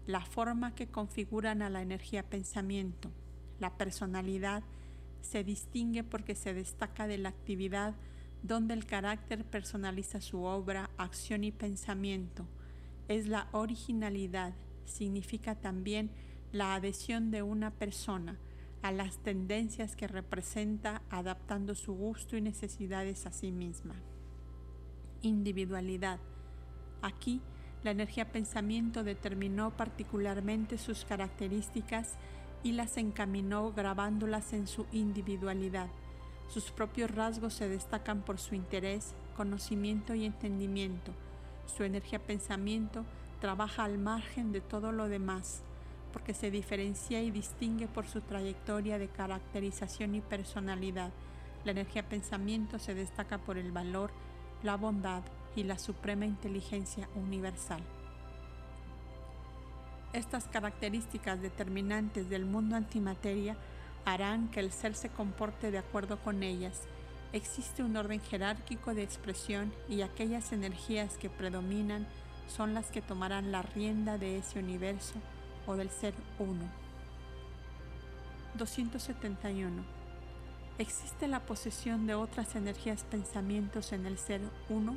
la forma que configuran a la energía pensamiento. La personalidad se distingue porque se destaca de la actividad donde el carácter personaliza su obra, acción y pensamiento. Es la originalidad, significa también la adhesión de una persona a las tendencias que representa adaptando su gusto y necesidades a sí misma. Individualidad. Aquí la energía pensamiento determinó particularmente sus características y las encaminó grabándolas en su individualidad. Sus propios rasgos se destacan por su interés, conocimiento y entendimiento. Su energía pensamiento trabaja al margen de todo lo demás. porque se diferencia y distingue por su trayectoria de caracterización y personalidad. La energía pensamiento se destaca por el valor, la bondad y la suprema inteligencia universal. Estas características determinantes del mundo antimateria harán que el ser se comporte de acuerdo con ellas. Existe un orden jerárquico de expresión y aquellas energías que predominan son las que tomarán la rienda de ese universo o del ser uno. 271. ¿Existe la posesión de otras energías pensamientos en el ser uno?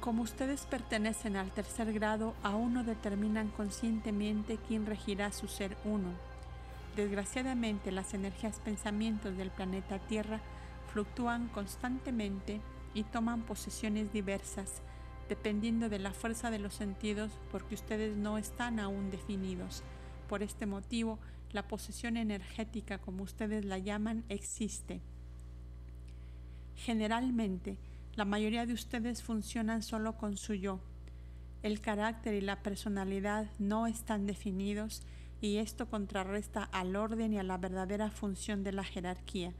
Como ustedes pertenecen al tercer grado, aún no determinan conscientemente quién regirá su ser uno. Desgraciadamente, las energías pensamientos del planeta Tierra fluctúan constantemente y toman posesiones diversas, dependiendo de la fuerza de los sentidos, porque ustedes no están aún definidos. Por este motivo, la posesión energética, como ustedes la llaman, existe. Generalmente, la mayoría de ustedes funcionan solo con su yo. El carácter y la personalidad no están definidos y esto contrarresta al orden y a la verdadera función de la jerarquía.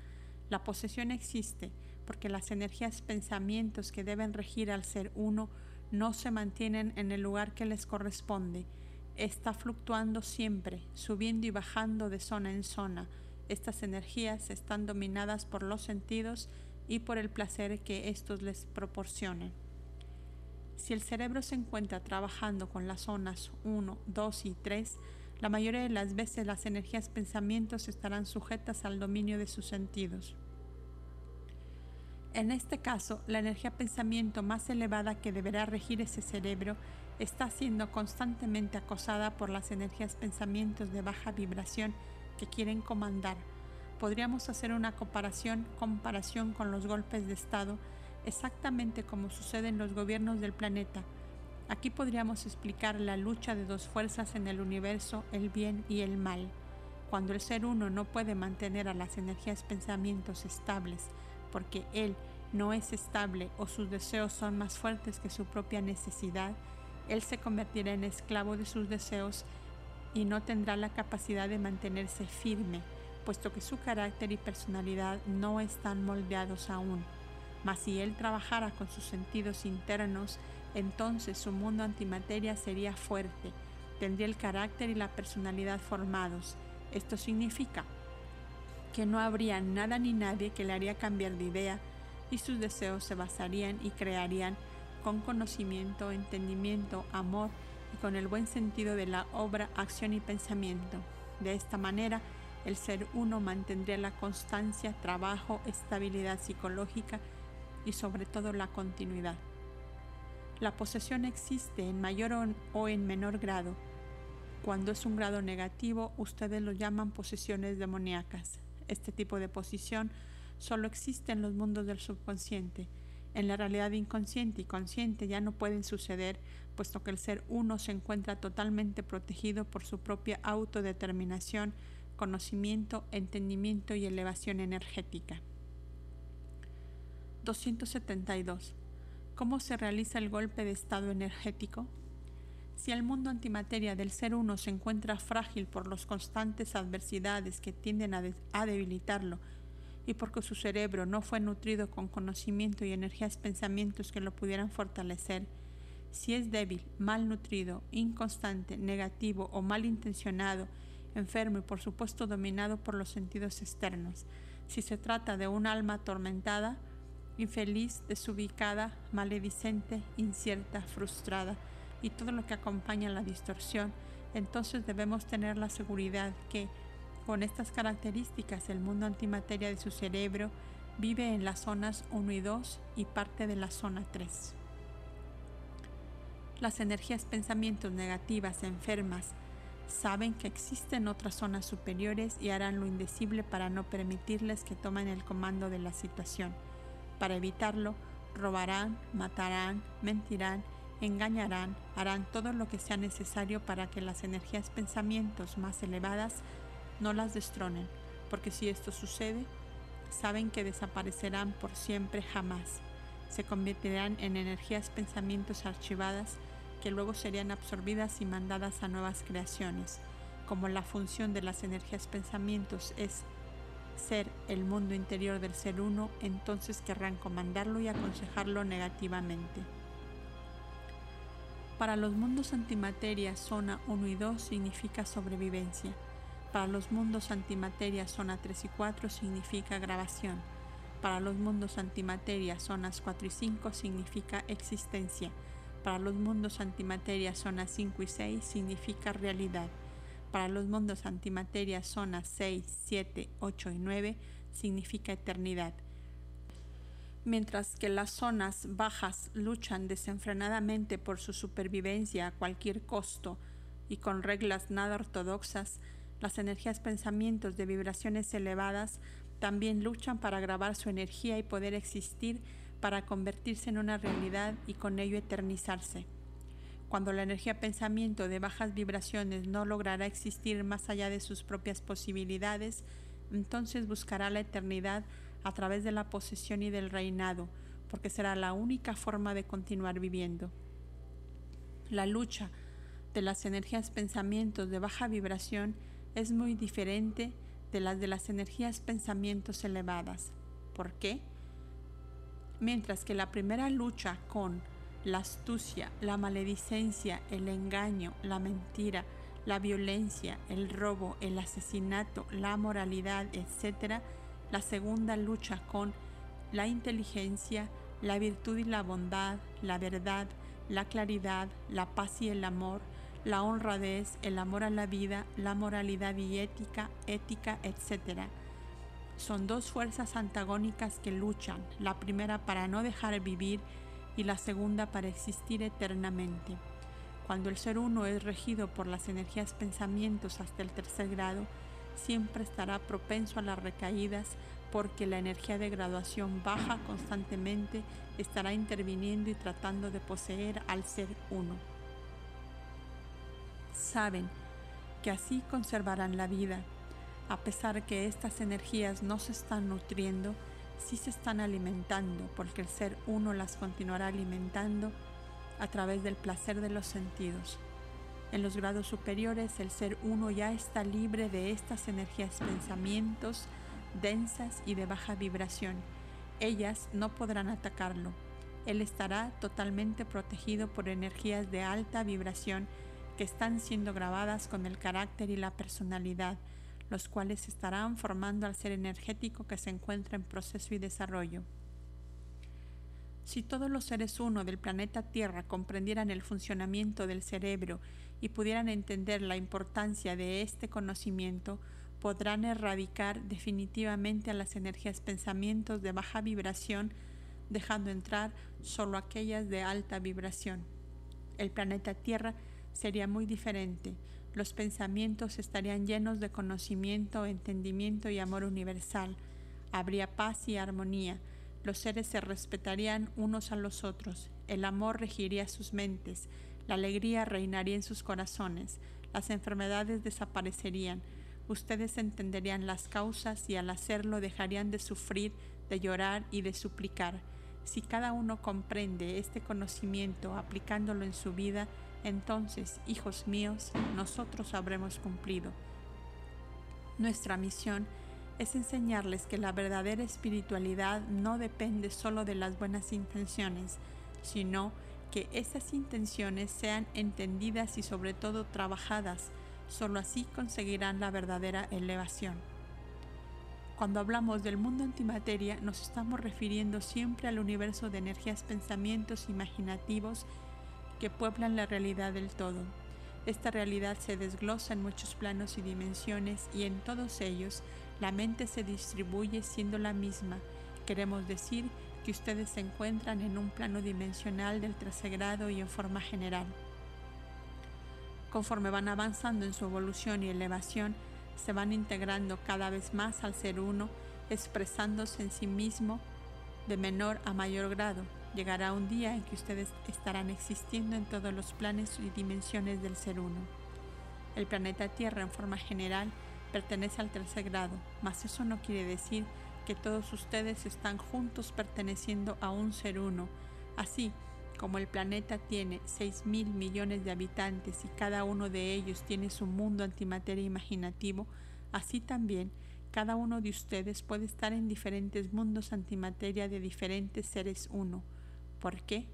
La posesión existe porque las energías pensamientos que deben regir al ser uno no se mantienen en el lugar que les corresponde. Está fluctuando siempre, subiendo y bajando de zona en zona. Estas energías están dominadas por los sentidos y por el placer que estos les proporcionen. Si el cerebro se encuentra trabajando con las zonas 1, 2 y 3, la mayoría de las veces las energías pensamientos estarán sujetas al dominio de sus sentidos. En este caso, la energía pensamiento más elevada que deberá regir ese cerebro está siendo constantemente acosada por las energías pensamientos de baja vibración que quieren comandar podríamos hacer una comparación, comparación con los golpes de Estado, exactamente como sucede en los gobiernos del planeta. Aquí podríamos explicar la lucha de dos fuerzas en el universo, el bien y el mal. Cuando el ser uno no puede mantener a las energías pensamientos estables, porque él no es estable o sus deseos son más fuertes que su propia necesidad, él se convertirá en esclavo de sus deseos y no tendrá la capacidad de mantenerse firme puesto que su carácter y personalidad no están moldeados aún. Mas si él trabajara con sus sentidos internos, entonces su mundo antimateria sería fuerte, tendría el carácter y la personalidad formados. Esto significa que no habría nada ni nadie que le haría cambiar de idea y sus deseos se basarían y crearían con conocimiento, entendimiento, amor y con el buen sentido de la obra, acción y pensamiento. De esta manera, el ser uno mantendría la constancia, trabajo, estabilidad psicológica y sobre todo la continuidad. La posesión existe en mayor o en menor grado. Cuando es un grado negativo, ustedes lo llaman posesiones demoníacas. Este tipo de posición solo existe en los mundos del subconsciente. En la realidad inconsciente y consciente ya no pueden suceder, puesto que el ser uno se encuentra totalmente protegido por su propia autodeterminación, conocimiento, entendimiento y elevación energética. 272. ¿Cómo se realiza el golpe de estado energético? Si el mundo antimateria del ser uno se encuentra frágil por las constantes adversidades que tienden a, debilitarlo y porque su cerebro no fue nutrido con conocimiento y energías pensamientos que lo pudieran fortalecer, si es débil, mal nutrido, inconstante, negativo o mal intencionado enfermo y por supuesto dominado por los sentidos externos. Si se trata de un alma atormentada, infeliz, desubicada, maledicente, incierta, frustrada y todo lo que acompaña la distorsión, entonces debemos tener la seguridad que, con estas características, el mundo antimateria de su cerebro vive en las zonas 1 y 2 y parte de la zona 3. Las energías pensamientos negativas, enfermas, saben que existen otras zonas superiores y harán lo indecible para no permitirles que tomen el comando de la situación. Para evitarlo, robarán, matarán, mentirán, engañarán, harán todo lo que sea necesario para que las energías pensamientos más elevadas no las destronen, porque si esto sucede, saben que desaparecerán por siempre jamás. Se convertirán en energías pensamientos archivadas que luego serían absorbidas y mandadas a nuevas creaciones. Como la función de las energías pensamientos es ser el mundo interior del ser uno, entonces querrán comandarlo y aconsejarlo negativamente. Para los mundos antimateria, zona 1 y 2 significa sobrevivencia. Para los mundos antimateria, zona 3 y 4 significa grabación. Para los mundos antimateria, zonas 4 y 5 significa existencia. Para los mundos antimateria, zonas 5 y 6 significa realidad. Para los mundos antimateria, zonas 6, 7, 8 y 9 significa eternidad. Mientras que las zonas bajas luchan desenfrenadamente por su supervivencia a cualquier costo y con reglas nada ortodoxas, las energías pensamientos de vibraciones elevadas también luchan para grabar su energía y poder existir para convertirse en una realidad y con ello eternizarse. Cuando la energía pensamiento de bajas vibraciones no logrará existir más allá de sus propias posibilidades, entonces buscará la eternidad a través de la posesión y del reinado, porque será la única forma de continuar viviendo. La lucha de las energías pensamientos de baja vibración es muy diferente de las de las energías pensamientos elevadas. ¿Por qué? Mientras que la primera lucha con la astucia, la maledicencia, el engaño, la mentira, la violencia, el robo, el asesinato, la moralidad, etc., la segunda lucha con la inteligencia, la virtud y la bondad, la verdad, la claridad, la paz y el amor, la honradez, el amor a la vida, la moralidad y ética, ética, etc. Son dos fuerzas antagónicas que luchan, la primera para no dejar vivir y la segunda para existir eternamente. Cuando el ser uno es regido por las energías pensamientos hasta el tercer grado, siempre estará propenso a las recaídas porque la energía de graduación baja constantemente estará interviniendo y tratando de poseer al ser uno saben que así conservarán la vida, a pesar que estas energías no se están nutriendo, sí se están alimentando, porque el ser uno las continuará alimentando a través del placer de los sentidos. En los grados superiores el ser uno ya está libre de estas energías pensamientos densas y de baja vibración. Ellas no podrán atacarlo. Él estará totalmente protegido por energías de alta vibración que están siendo grabadas con el carácter y la personalidad, los cuales estarán formando al ser energético que se encuentra en proceso y desarrollo. Si todos los seres uno del planeta Tierra comprendieran el funcionamiento del cerebro y pudieran entender la importancia de este conocimiento, podrán erradicar definitivamente a las energías pensamientos de baja vibración, dejando entrar solo aquellas de alta vibración. El planeta Tierra sería muy diferente. Los pensamientos estarían llenos de conocimiento, entendimiento y amor universal. Habría paz y armonía. Los seres se respetarían unos a los otros. El amor regiría sus mentes. La alegría reinaría en sus corazones. Las enfermedades desaparecerían. Ustedes entenderían las causas y al hacerlo dejarían de sufrir, de llorar y de suplicar. Si cada uno comprende este conocimiento aplicándolo en su vida, entonces, hijos míos, nosotros habremos cumplido. Nuestra misión es enseñarles que la verdadera espiritualidad no depende solo de las buenas intenciones, sino que esas intenciones sean entendidas y sobre todo trabajadas. Solo así conseguirán la verdadera elevación. Cuando hablamos del mundo antimateria nos estamos refiriendo siempre al universo de energías, pensamientos imaginativos que pueblan la realidad del todo. Esta realidad se desglosa en muchos planos y dimensiones y en todos ellos la mente se distribuye siendo la misma. Queremos decir que ustedes se encuentran en un plano dimensional del tercer grado y en forma general. Conforme van avanzando en su evolución y elevación, se van integrando cada vez más al ser uno, expresándose en sí mismo de menor a mayor grado, Llegará un día en que ustedes estarán existiendo en todos los planes y dimensiones del ser uno. El planeta Tierra en forma general pertenece al tercer grado, mas eso no quiere decir que todos ustedes están juntos perteneciendo a un ser uno. Así como el planeta tiene 6 mil millones de habitantes y cada uno de ellos tiene su mundo antimateria imaginativo, así también cada uno de ustedes puede estar en diferentes mundos antimateria de diferentes seres uno. ¿Por qué?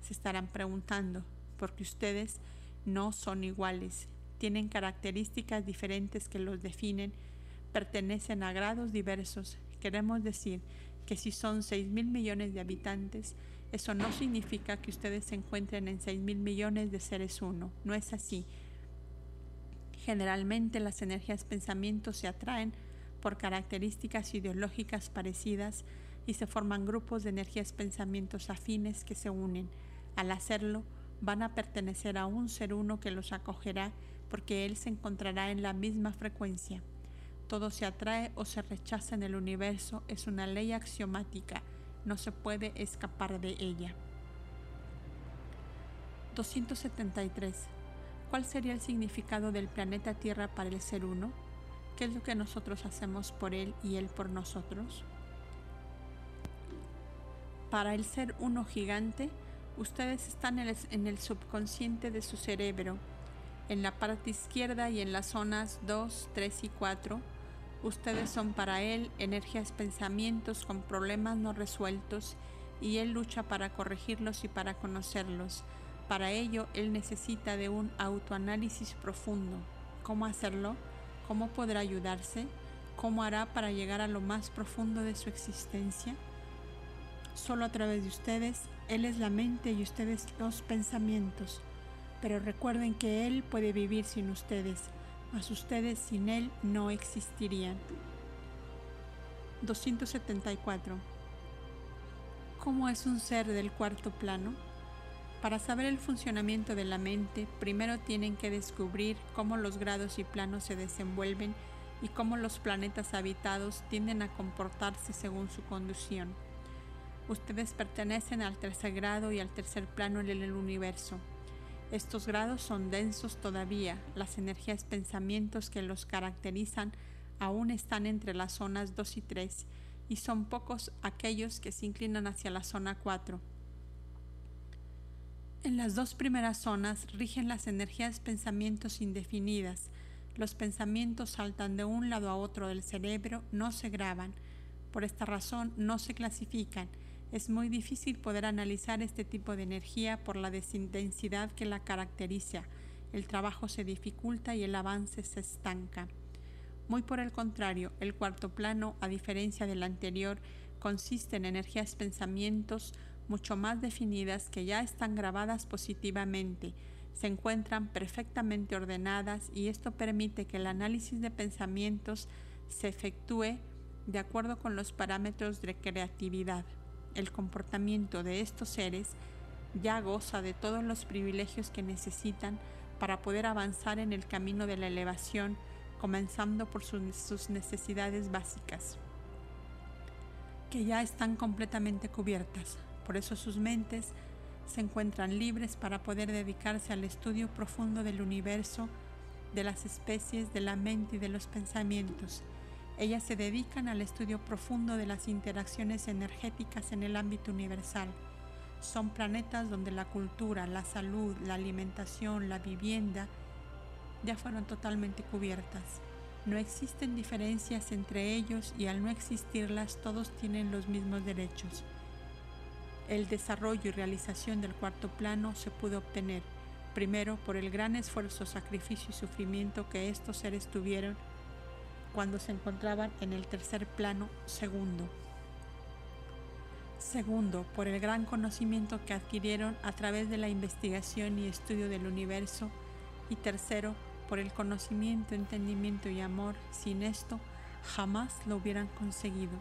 Se estarán preguntando, porque ustedes no son iguales, tienen características diferentes que los definen, pertenecen a grados diversos. Queremos decir que si son 6 mil millones de habitantes, eso no significa que ustedes se encuentren en 6 mil millones de seres uno. No es así. Generalmente las energías pensamientos se atraen por características ideológicas parecidas y se forman grupos de energías pensamientos afines que se unen. Al hacerlo, van a pertenecer a un ser uno que los acogerá porque él se encontrará en la misma frecuencia. Todo se atrae o se rechaza en el universo, es una ley axiomática, no se puede escapar de ella. 273. ¿Cuál sería el significado del planeta Tierra para el ser uno? ¿Qué es lo que nosotros hacemos por Él y Él por nosotros? Para el ser uno gigante, ustedes están en el, subconsciente de su cerebro, en la parte izquierda y en las zonas 2, 3 y 4. Ustedes son para Él energías, pensamientos con problemas no resueltos y Él lucha para corregirlos y para conocerlos. Para ello, Él necesita de un autoanálisis profundo. ¿Cómo hacerlo? ¿Cómo podrá ayudarse? ¿Cómo hará para llegar a lo más profundo de su existencia? Solo a través de ustedes, Él es la mente y ustedes los pensamientos. Pero recuerden que Él puede vivir sin ustedes, mas ustedes sin Él no existirían. 274. ¿Cómo es un ser del cuarto plano? Para saber el funcionamiento de la mente, primero tienen que descubrir cómo los grados y planos se desenvuelven y cómo los planetas habitados tienden a comportarse según su conducción. Ustedes pertenecen al tercer grado y al tercer plano en el universo. Estos grados son densos todavía, las energías pensamientos que los caracterizan aún están entre las zonas 2 y 3 y son pocos aquellos que se inclinan hacia la zona 4 en las dos primeras zonas rigen las energías pensamientos indefinidas. Los pensamientos saltan de un lado a otro del cerebro, no se graban. Por esta razón no se clasifican. Es muy difícil poder analizar este tipo de energía por la desintensidad que la caracteriza. El trabajo se dificulta y el avance se estanca. Muy por el contrario, el cuarto plano, a diferencia del anterior, consiste en energías pensamientos mucho más definidas que ya están grabadas positivamente, se encuentran perfectamente ordenadas y esto permite que el análisis de pensamientos se efectúe de acuerdo con los parámetros de creatividad. El comportamiento de estos seres ya goza de todos los privilegios que necesitan para poder avanzar en el camino de la elevación, comenzando por sus, necesidades básicas, que ya están completamente cubiertas. Por eso sus mentes se encuentran libres para poder dedicarse al estudio profundo del universo, de las especies, de la mente y de los pensamientos. Ellas se dedican al estudio profundo de las interacciones energéticas en el ámbito universal. Son planetas donde la cultura, la salud, la alimentación, la vivienda ya fueron totalmente cubiertas. No existen diferencias entre ellos y al no existirlas todos tienen los mismos derechos. El desarrollo y realización del cuarto plano se pudo obtener, primero, por el gran esfuerzo, sacrificio y sufrimiento que estos seres tuvieron cuando se encontraban en el tercer plano, segundo. Segundo, por el gran conocimiento que adquirieron a través de la investigación y estudio del universo. Y tercero, por el conocimiento, entendimiento y amor. Sin esto, jamás lo hubieran conseguido.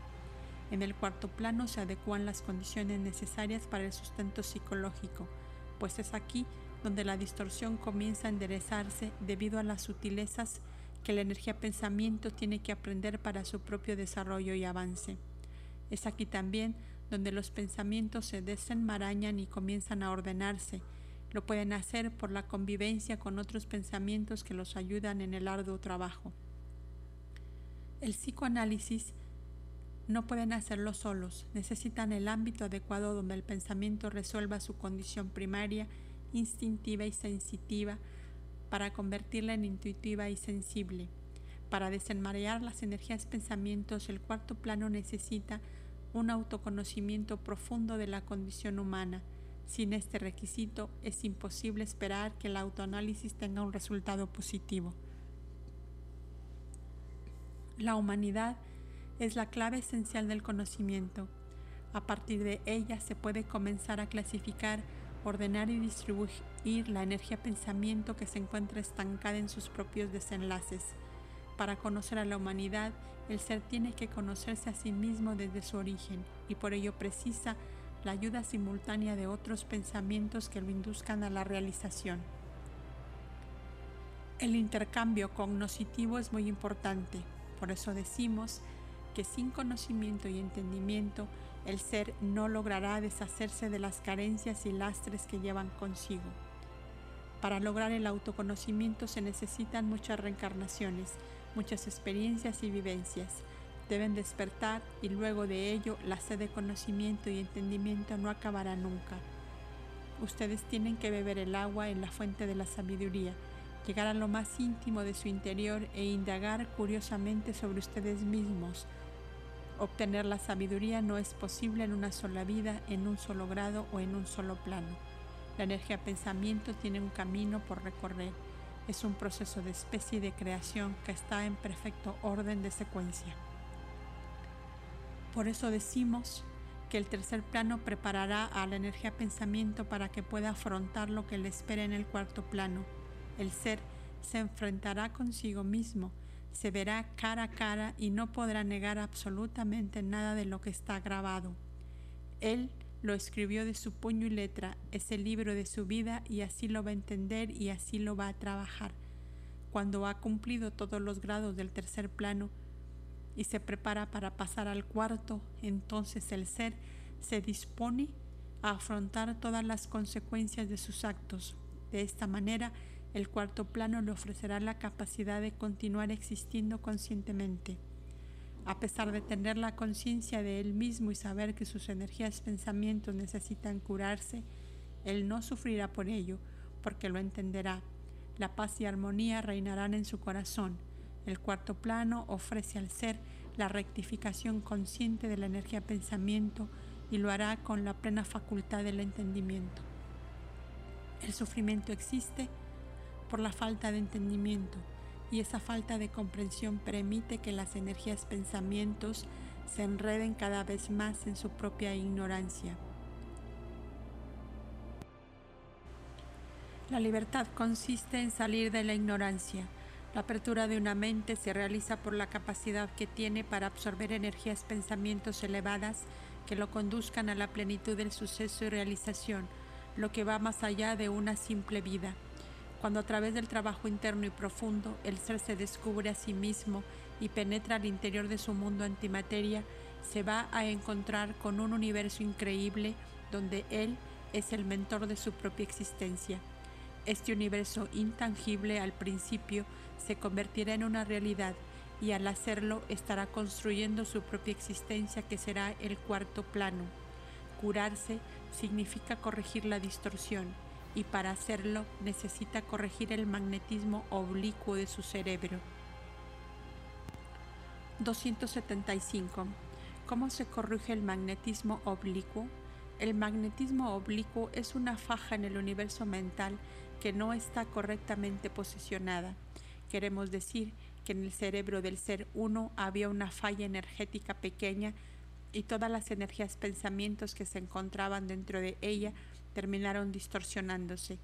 En el cuarto plano se adecuan las condiciones necesarias para el sustento psicológico, pues es aquí donde la distorsión comienza a enderezarse debido a las sutilezas que la energía pensamiento tiene que aprender para su propio desarrollo y avance. Es aquí también donde los pensamientos se desenmarañan y comienzan a ordenarse. Lo pueden hacer por la convivencia con otros pensamientos que los ayudan en el arduo trabajo. El psicoanálisis No pueden hacerlo solos, necesitan el ámbito adecuado donde el pensamiento resuelva su condición primaria, instintiva y sensitiva, para convertirla en intuitiva y sensible. Para desenmarear las energías pensamientos, el cuarto plano necesita un autoconocimiento profundo de la condición humana. Sin este requisito es imposible esperar que el autoanálisis tenga un resultado positivo. La humanidad es la clave esencial del conocimiento. A partir de ella se puede comenzar a clasificar, ordenar y distribuir la energía pensamiento que se encuentra estancada en sus propios desenlaces. Para conocer a la humanidad, el ser tiene que conocerse a sí mismo desde su origen y por ello precisa la ayuda simultánea de otros pensamientos que lo induzcan a la realización. El intercambio cognoscitivo es muy importante, por eso decimos que sin conocimiento y entendimiento el ser no logrará deshacerse de las carencias y lastres que llevan consigo. Para lograr el autoconocimiento se necesitan muchas reencarnaciones, muchas experiencias y vivencias. Deben despertar y luego de ello la sed de conocimiento y entendimiento no acabará nunca. Ustedes tienen que beber el agua en la fuente de la sabiduría, llegar a lo más íntimo de su interior e indagar curiosamente sobre ustedes mismos, Obtener la sabiduría no es posible en una sola vida, en un solo grado o en un solo plano. La energía pensamiento tiene un camino por recorrer. Es un proceso de especie de creación que está en perfecto orden de secuencia. Por eso decimos que el tercer plano preparará a la energía pensamiento para que pueda afrontar lo que le espera en el cuarto plano. El ser se enfrentará consigo mismo se verá cara a cara y no podrá negar absolutamente nada de lo que está grabado. Él lo escribió de su puño y letra, es el libro de su vida y así lo va a entender y así lo va a trabajar. Cuando ha cumplido todos los grados del tercer plano y se prepara para pasar al cuarto, entonces el ser se dispone a afrontar todas las consecuencias de sus actos. De esta manera, el cuarto plano le ofrecerá la capacidad de continuar existiendo conscientemente. A pesar de tener la conciencia de él mismo y saber que sus energías pensamientos necesitan curarse, él no sufrirá por ello, porque lo entenderá. La paz y armonía reinarán en su corazón. El cuarto plano ofrece al ser la rectificación consciente de la energía pensamiento y lo hará con la plena facultad del entendimiento. El sufrimiento existe por la falta de entendimiento y esa falta de comprensión permite que las energías pensamientos se enreden cada vez más en su propia ignorancia. La libertad consiste en salir de la ignorancia. La apertura de una mente se realiza por la capacidad que tiene para absorber energías pensamientos elevadas que lo conduzcan a la plenitud del suceso y realización, lo que va más allá de una simple vida cuando a través del trabajo interno y profundo el ser se descubre a sí mismo y penetra al interior de su mundo antimateria, se va a encontrar con un universo increíble donde él es el mentor de su propia existencia. Este universo intangible al principio se convertirá en una realidad y al hacerlo estará construyendo su propia existencia que será el cuarto plano. Curarse significa corregir la distorsión y para hacerlo necesita corregir el magnetismo oblicuo de su cerebro. 275. ¿Cómo se corrige el magnetismo oblicuo? El magnetismo oblicuo es una faja en el universo mental que no está correctamente posicionada. Queremos decir que en el cerebro del ser uno había una falla energética pequeña y todas las energías pensamientos que se encontraban dentro de ella terminaron distorsionándose.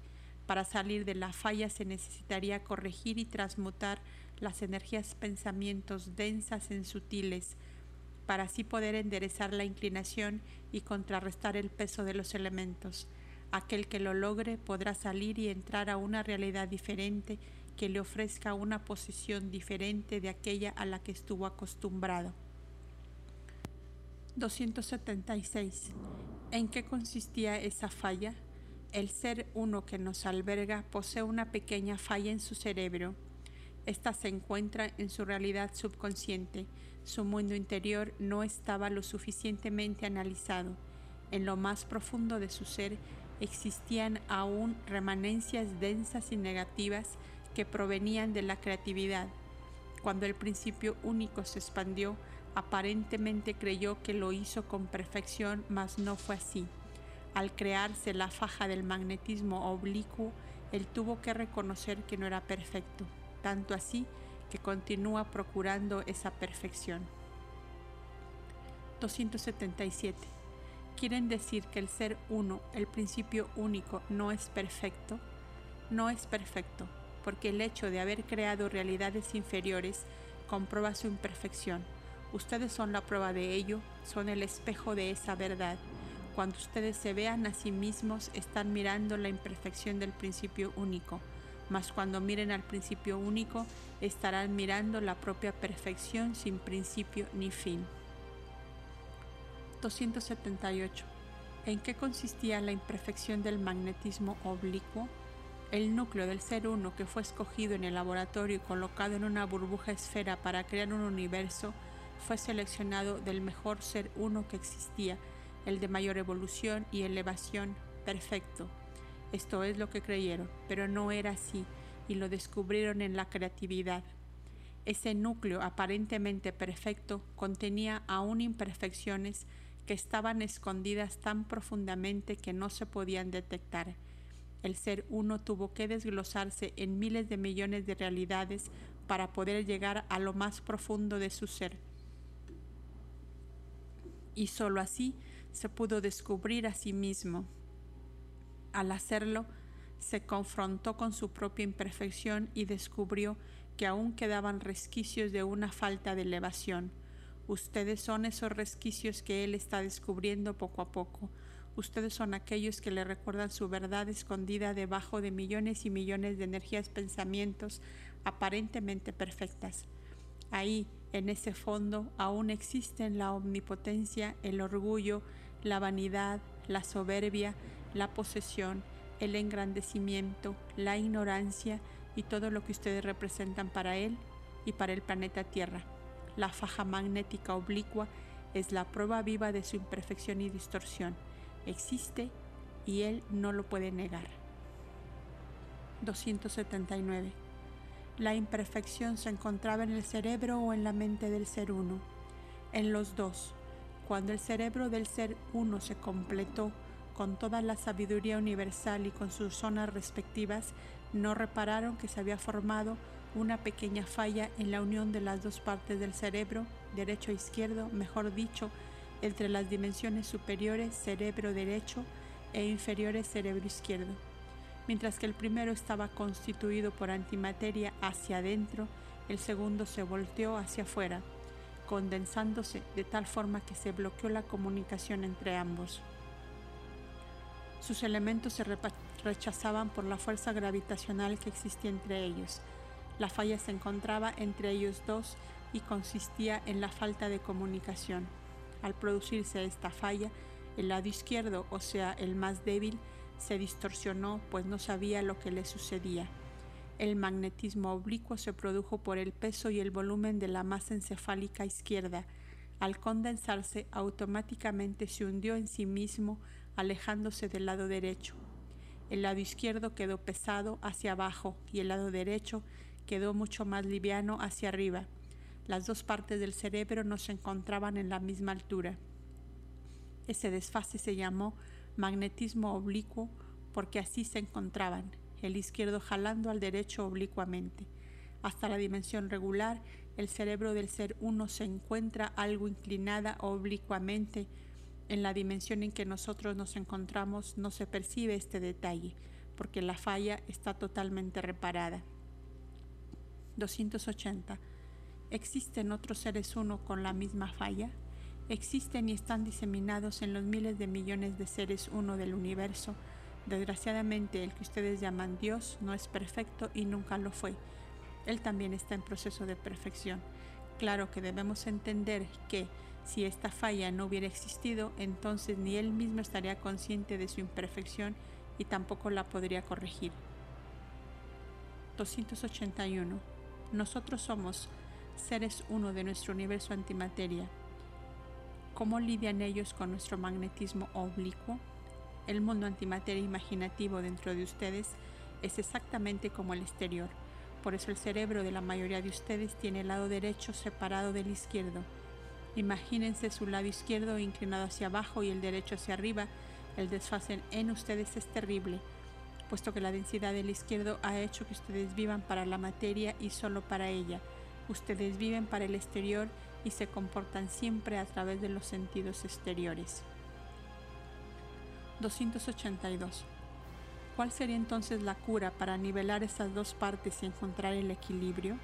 Para salir de la falla se necesitaría corregir y transmutar las energías pensamientos densas en sutiles, para así poder enderezar la inclinación y contrarrestar el peso de los elementos. Aquel que lo logre podrá salir y entrar a una realidad diferente que le ofrezca una posición diferente de aquella a la que estuvo acostumbrado. 276. ¿En qué consistía esa falla? El ser uno que nos alberga posee una pequeña falla en su cerebro. Esta se encuentra en su realidad subconsciente, Su mundo interior no estaba lo suficientemente analizado. En lo más profundo de su ser existían aún remanencias densas y negativas que provenían de la creatividad. Cuando el principio único se expandió, aparentemente creyó que lo hizo con perfección, mas no fue así. Al crearse la faja del magnetismo oblicuo, él tuvo que reconocer que no era perfecto, tanto así que continúa procurando esa perfección. 277. ¿Quieren decir que el ser uno, el principio único, no es perfecto? No es perfecto, porque el hecho de haber creado realidades inferiores comprueba su imperfección. Ustedes son la prueba de ello, son el espejo de esa verdad. Cuando ustedes se vean a sí mismos, están mirando la imperfección del principio único, mas cuando miren al principio único, estarán mirando la propia perfección sin principio ni fin. 278. ¿En qué consistía la imperfección del magnetismo oblicuo? El núcleo del ser uno que fue escogido en el laboratorio y colocado en una burbuja esfera para crear un universo fue seleccionado del mejor ser uno que existía, el de mayor evolución y elevación perfecto. Esto es lo que creyeron, pero no era así y lo descubrieron en la creatividad. Ese núcleo aparentemente perfecto contenía aún imperfecciones que estaban escondidas tan profundamente que no se podían detectar. El ser uno tuvo que desglosarse en miles de millones de realidades para poder llegar a lo más profundo de su ser. Y sólo así se pudo descubrir a sí mismo. Al hacerlo, se confrontó con su propia imperfección y descubrió que aún quedaban resquicios de una falta de elevación. Ustedes son esos resquicios que Él está descubriendo poco a poco. Ustedes son aquellos que le recuerdan su verdad escondida debajo de millones y millones de energías pensamientos aparentemente perfectas. Ahí, en ese fondo, aún existen la omnipotencia, el orgullo, la vanidad, la soberbia, la posesión, el engrandecimiento, la ignorancia y todo lo que ustedes representan para Él y para el planeta Tierra. La faja magnética oblicua es la prueba viva de su imperfección y distorsión. Existe y Él no lo puede negar. 279. La imperfección se encontraba en el cerebro o en la mente del ser uno. En los dos. Cuando el cerebro del ser uno se completó, con toda la sabiduría universal y con sus zonas respectivas, no repararon que se había formado una pequeña falla en la unión de las dos partes del cerebro, derecho e izquierdo, mejor dicho, entre las dimensiones superiores cerebro derecho e inferiores cerebro izquierdo. Mientras que el primero estaba constituido por antimateria hacia adentro, el segundo se volteó hacia afuera, condensándose de tal forma que se bloqueó la comunicación entre ambos. Sus elementos se rechazaban por la fuerza gravitacional que existía entre ellos. La falla se encontraba entre ellos dos y consistía en la falta de comunicación. Al producirse esta falla, el lado izquierdo, o sea, el más débil, se distorsionó pues no sabía lo que le sucedía. El magnetismo oblicuo se produjo por el peso y el volumen de la masa encefálica izquierda. Al condensarse, automáticamente se hundió en sí mismo alejándose del lado derecho. El lado izquierdo quedó pesado hacia abajo y el lado derecho quedó mucho más liviano hacia arriba. Las dos partes del cerebro no se encontraban en la misma altura. Ese desfase se llamó magnetismo oblicuo porque así se encontraban, el izquierdo jalando al derecho oblicuamente. Hasta la dimensión regular, el cerebro del ser uno se encuentra algo inclinada oblicuamente en la dimensión en que nosotros nos encontramos no se percibe este detalle, porque la falla está totalmente reparada. 280. ¿Existen otros seres uno con la misma falla? Existen y están diseminados en los miles de millones de seres uno del universo. Desgraciadamente el que ustedes llaman Dios no es perfecto y nunca lo fue. Él también está en proceso de perfección. Claro que debemos entender que si esta falla no hubiera existido, entonces ni él mismo estaría consciente de su imperfección y tampoco la podría corregir. 281. Nosotros somos seres uno de nuestro universo antimateria. ¿Cómo lidian ellos con nuestro magnetismo oblicuo? El mundo antimateria imaginativo dentro de ustedes es exactamente como el exterior. Por eso el cerebro de la mayoría de ustedes tiene el lado derecho separado del izquierdo. Imagínense su lado izquierdo inclinado hacia abajo y el derecho hacia arriba. El desfase en ustedes es terrible, puesto que la densidad del izquierdo ha hecho que ustedes vivan para la materia y solo para ella. Ustedes viven para el exterior y se comportan siempre a través de los sentidos exteriores. 282. ¿Cuál sería entonces la cura para nivelar esas dos partes y encontrar el equilibrio?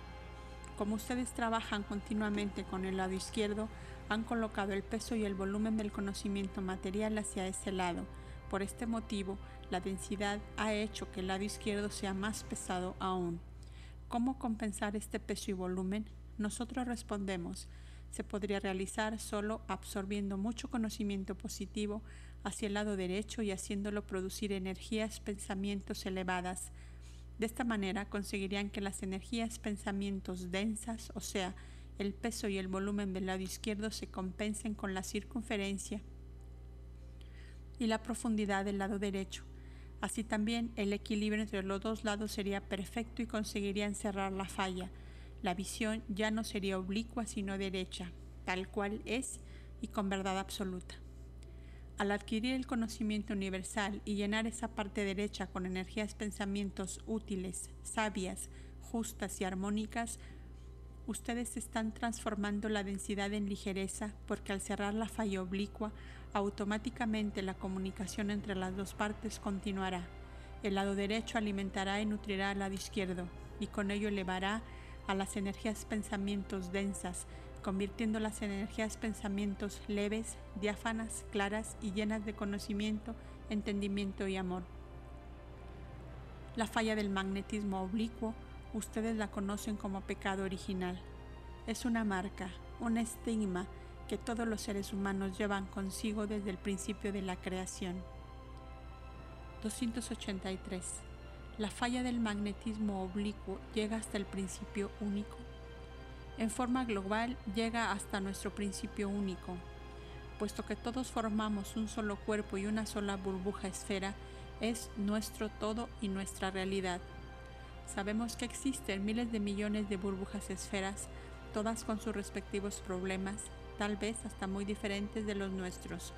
Como ustedes trabajan continuamente con el lado izquierdo, han colocado el peso y el volumen del conocimiento material hacia ese lado. Por este motivo, la densidad ha hecho que el lado izquierdo sea más pesado aún. ¿Cómo compensar este peso y volumen? Nosotros respondemos, se podría realizar solo absorbiendo mucho conocimiento positivo hacia el lado derecho y haciéndolo producir energías, pensamientos elevadas. De esta manera conseguirían que las energías, pensamientos densas, o sea, el peso y el volumen del lado izquierdo se compensen con la circunferencia y la profundidad del lado derecho. Así también el equilibrio entre los dos lados sería perfecto y conseguirían cerrar la falla. La visión ya no sería oblicua sino derecha, tal cual es y con verdad absoluta. Al adquirir el conocimiento universal y llenar esa parte derecha con energías pensamientos útiles, sabias, justas y armónicas, ustedes están transformando la densidad en ligereza porque al cerrar la falla oblicua, automáticamente la comunicación entre las dos partes continuará. El lado derecho alimentará y nutrirá al lado izquierdo y con ello elevará a las energías pensamientos densas, convirtiendo las energías pensamientos leves, diáfanas, claras y llenas de conocimiento, entendimiento y amor. La falla del magnetismo oblicuo, ustedes la conocen como pecado original. Es una marca, un estigma que todos los seres humanos llevan consigo desde el principio de la creación. 283. La falla del magnetismo oblicuo llega hasta el principio único en forma global llega hasta nuestro principio único. Puesto que todos formamos un solo cuerpo y una sola burbuja esfera, es nuestro todo y nuestra realidad. Sabemos que existen miles de millones de burbujas esferas, todas con sus respectivos problemas, tal vez hasta muy diferentes de los nuestros.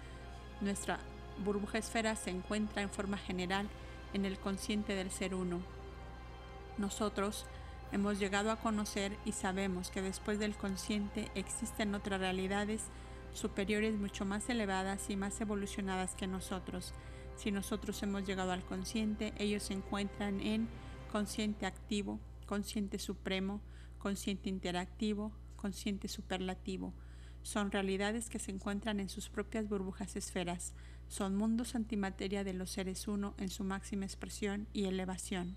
Nuestra burbuja esfera se encuentra en forma general en el consciente del ser uno. Nosotros, Hemos llegado a conocer y sabemos que después del consciente existen otras realidades superiores mucho más elevadas y más evolucionadas que nosotros. Si nosotros hemos llegado al consciente, ellos se encuentran en consciente activo, consciente supremo, consciente interactivo, consciente superlativo. Son realidades que se encuentran en sus propias burbujas esferas. Son mundos antimateria de los seres uno en su máxima expresión y elevación.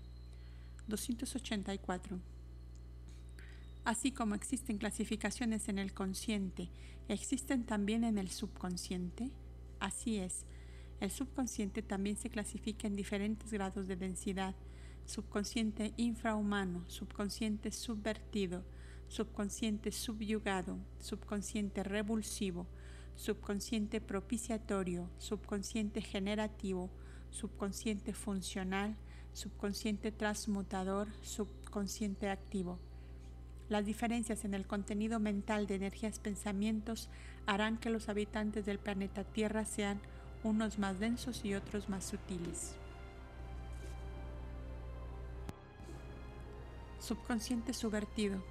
284. Así como existen clasificaciones en el consciente, existen también en el subconsciente. Así es, el subconsciente también se clasifica en diferentes grados de densidad. Subconsciente infrahumano, subconsciente subvertido, subconsciente subyugado, subconsciente revulsivo, subconsciente propiciatorio, subconsciente generativo, subconsciente funcional, subconsciente transmutador, subconsciente activo. Las diferencias en el contenido mental de energías pensamientos harán que los habitantes del planeta Tierra sean unos más densos y otros más sutiles. Subconsciente subvertido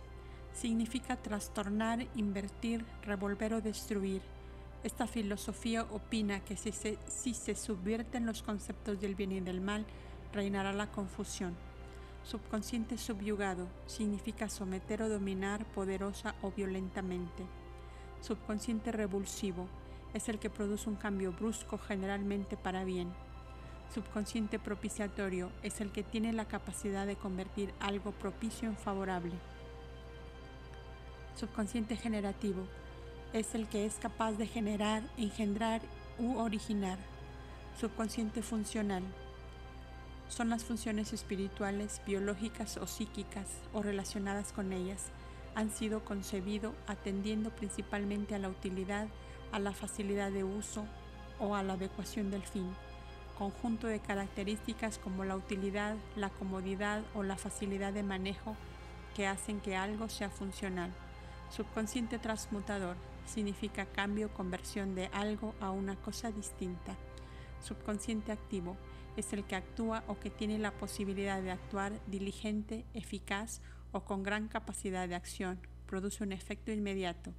significa trastornar, invertir, revolver o destruir. Esta filosofía opina que si se, si se subvierten los conceptos del bien y del mal, reinará la confusión. Subconsciente subyugado significa someter o dominar poderosa o violentamente. Subconsciente revulsivo es el que produce un cambio brusco generalmente para bien. Subconsciente propiciatorio es el que tiene la capacidad de convertir algo propicio en favorable. Subconsciente generativo es el que es capaz de generar, engendrar u originar. Subconsciente funcional son las funciones espirituales, biológicas o psíquicas o relacionadas con ellas. han sido concebidos atendiendo principalmente a la utilidad, a la facilidad de uso o a la adecuación del fin, conjunto de características como la utilidad, la comodidad o la facilidad de manejo que hacen que algo sea funcional. Subconsciente transmutador significa cambio, conversión de algo a una cosa distinta. Subconsciente activo es el que actúa o que tiene la posibilidad de actuar diligente, eficaz o con gran capacidad de acción. Produce un efecto inmediato.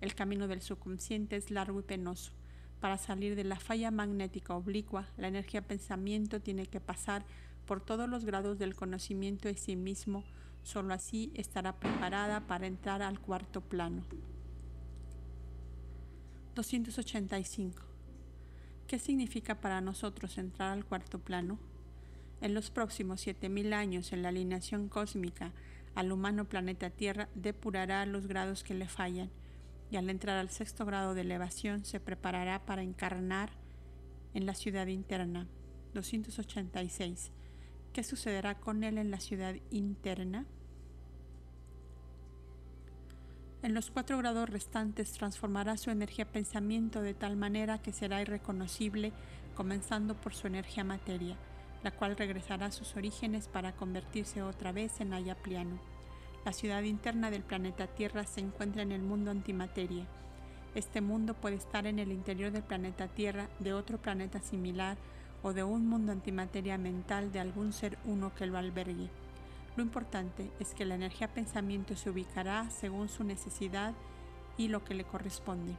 El camino del subconsciente es largo y penoso. Para salir de la falla magnética oblicua, la energía pensamiento tiene que pasar por todos los grados del conocimiento de sí mismo, solo así estará preparada para entrar al cuarto plano. 285. ¿Qué significa para nosotros entrar al cuarto plano? En los próximos 7.000 años, en la alineación cósmica, al humano planeta Tierra depurará los grados que le fallan y al entrar al sexto grado de elevación se preparará para encarnar en la ciudad interna. 286. ¿Qué sucederá con él en la ciudad interna? En los cuatro grados restantes transformará su energía pensamiento de tal manera que será irreconocible, comenzando por su energía materia, la cual regresará a sus orígenes para convertirse otra vez en Ayapliano. La ciudad interna del planeta Tierra se encuentra en el mundo antimateria. Este mundo puede estar en el interior del planeta Tierra, de otro planeta similar o de un mundo antimateria mental de algún ser uno que lo albergue. Lo importante es que la energía pensamiento se ubicará según su necesidad y lo que le corresponde.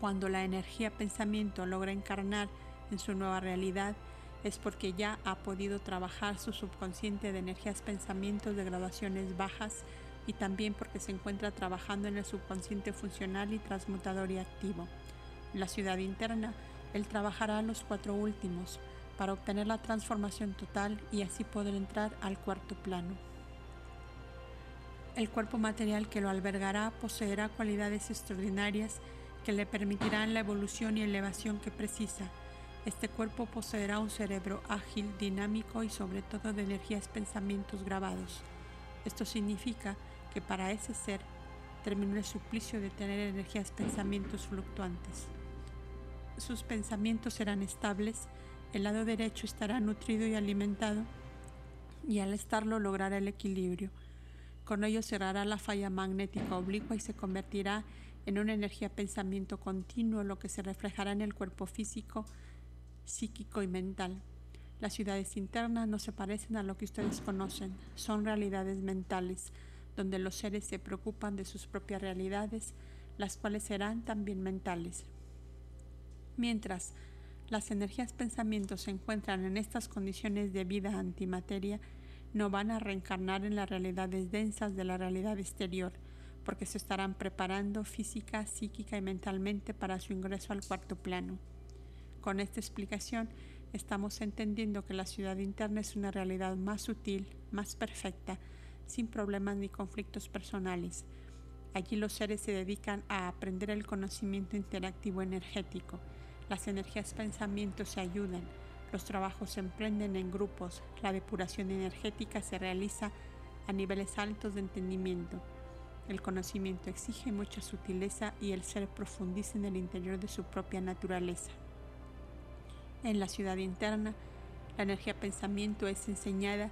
Cuando la energía pensamiento logra encarnar en su nueva realidad, es porque ya ha podido trabajar su subconsciente de energías pensamientos de graduaciones bajas y también porque se encuentra trabajando en el subconsciente funcional y transmutador y activo. La ciudad interna, él trabajará los cuatro últimos para obtener la transformación total y así poder entrar al cuarto plano. El cuerpo material que lo albergará poseerá cualidades extraordinarias que le permitirán la evolución y elevación que precisa este cuerpo poseerá un cerebro ágil, dinámico y sobre todo de energías pensamientos grabados. Esto significa que para ese ser terminó el suplicio de tener energías pensamientos fluctuantes. Sus pensamientos serán estables, el lado derecho estará nutrido y alimentado y al estarlo logrará el equilibrio. Con ello cerrará la falla magnética oblicua y se convertirá en una energía pensamiento continuo, lo que se reflejará en el cuerpo físico psíquico y mental. Las ciudades internas no se parecen a lo que ustedes conocen, son realidades mentales, donde los seres se preocupan de sus propias realidades, las cuales serán también mentales. Mientras las energías pensamientos se encuentran en estas condiciones de vida antimateria, no van a reencarnar en las realidades densas de la realidad exterior, porque se estarán preparando física, psíquica y mentalmente para su ingreso al cuarto plano. Con esta explicación estamos entendiendo que la ciudad interna es una realidad más sutil, más perfecta, sin problemas ni conflictos personales. Allí los seres se dedican a aprender el conocimiento interactivo energético. Las energías pensamientos se ayudan, los trabajos se emprenden en grupos, la depuración energética se realiza a niveles altos de entendimiento. El conocimiento exige mucha sutileza y el ser profundiza en el interior de su propia naturaleza. En la ciudad interna, la energía pensamiento es enseñada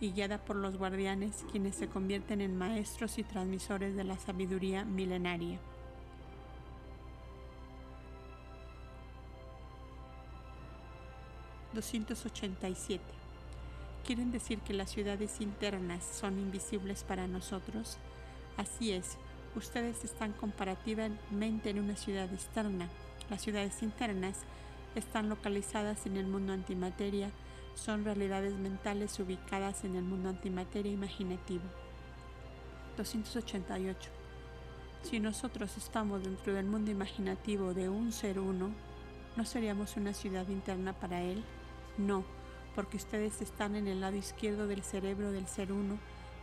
y guiada por los guardianes, quienes se convierten en maestros y transmisores de la sabiduría milenaria. ¿287? ¿Quieren decir que las ciudades internas son invisibles para nosotros? Así es, ustedes están comparativamente en una ciudad externa. Las ciudades internas están localizadas en el mundo antimateria, son realidades mentales ubicadas en el mundo antimateria imaginativo. 288. Si nosotros estamos dentro del mundo imaginativo de un ser uno, ¿no seríamos una ciudad interna para él? No, porque ustedes están en el lado izquierdo del cerebro del ser uno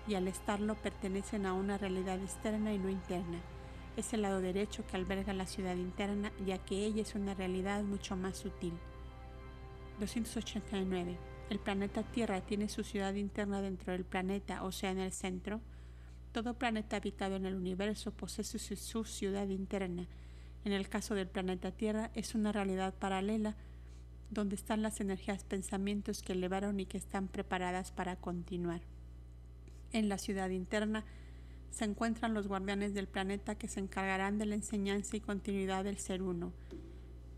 y al estarlo pertenecen a una realidad externa y no interna es el lado derecho que alberga la ciudad interna, ya que ella es una realidad mucho más sutil. 289. ¿El planeta Tierra tiene su ciudad interna dentro del planeta, o sea, en el centro? Todo planeta habitado en el universo posee su, ciudad interna. En el caso del planeta Tierra es una realidad paralela donde están las energías pensamientos que elevaron y que están preparadas para continuar. En la ciudad interna se encuentran los guardianes del planeta que se encargarán de la enseñanza y continuidad del ser uno.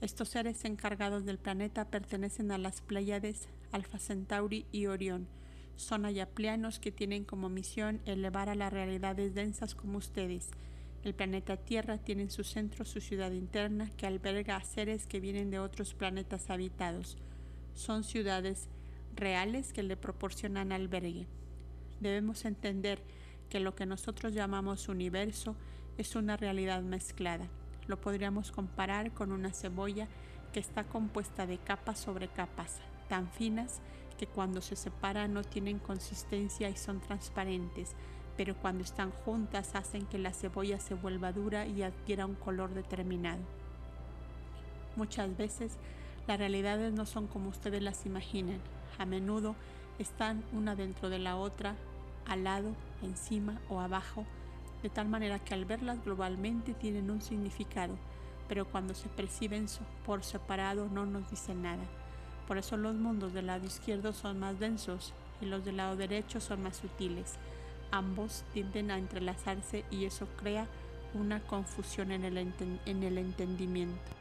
Estos seres encargados del planeta pertenecen a las Pléyades, Alfa Centauri y Orión. Son ayaplianos que tienen como misión elevar a las realidades densas como ustedes. El planeta Tierra tiene en su centro su ciudad interna que alberga a seres que vienen de otros planetas habitados. Son ciudades reales que le proporcionan albergue. Debemos entender que lo que nosotros llamamos universo es una realidad mezclada. Lo podríamos comparar con una cebolla que está compuesta de capas sobre capas, tan finas que cuando se separan no tienen consistencia y son transparentes, pero cuando están juntas hacen que la cebolla se vuelva dura y adquiera un color determinado. Muchas veces las realidades no son como ustedes las imaginan. A menudo están una dentro de la otra, al lado, encima o abajo, de tal manera que al verlas globalmente tienen un significado, pero cuando se perciben por separado no nos dicen nada. Por eso los mundos del lado izquierdo son más densos y los del lado derecho son más sutiles. Ambos tienden a entrelazarse y eso crea una confusión en el, en el entendimiento.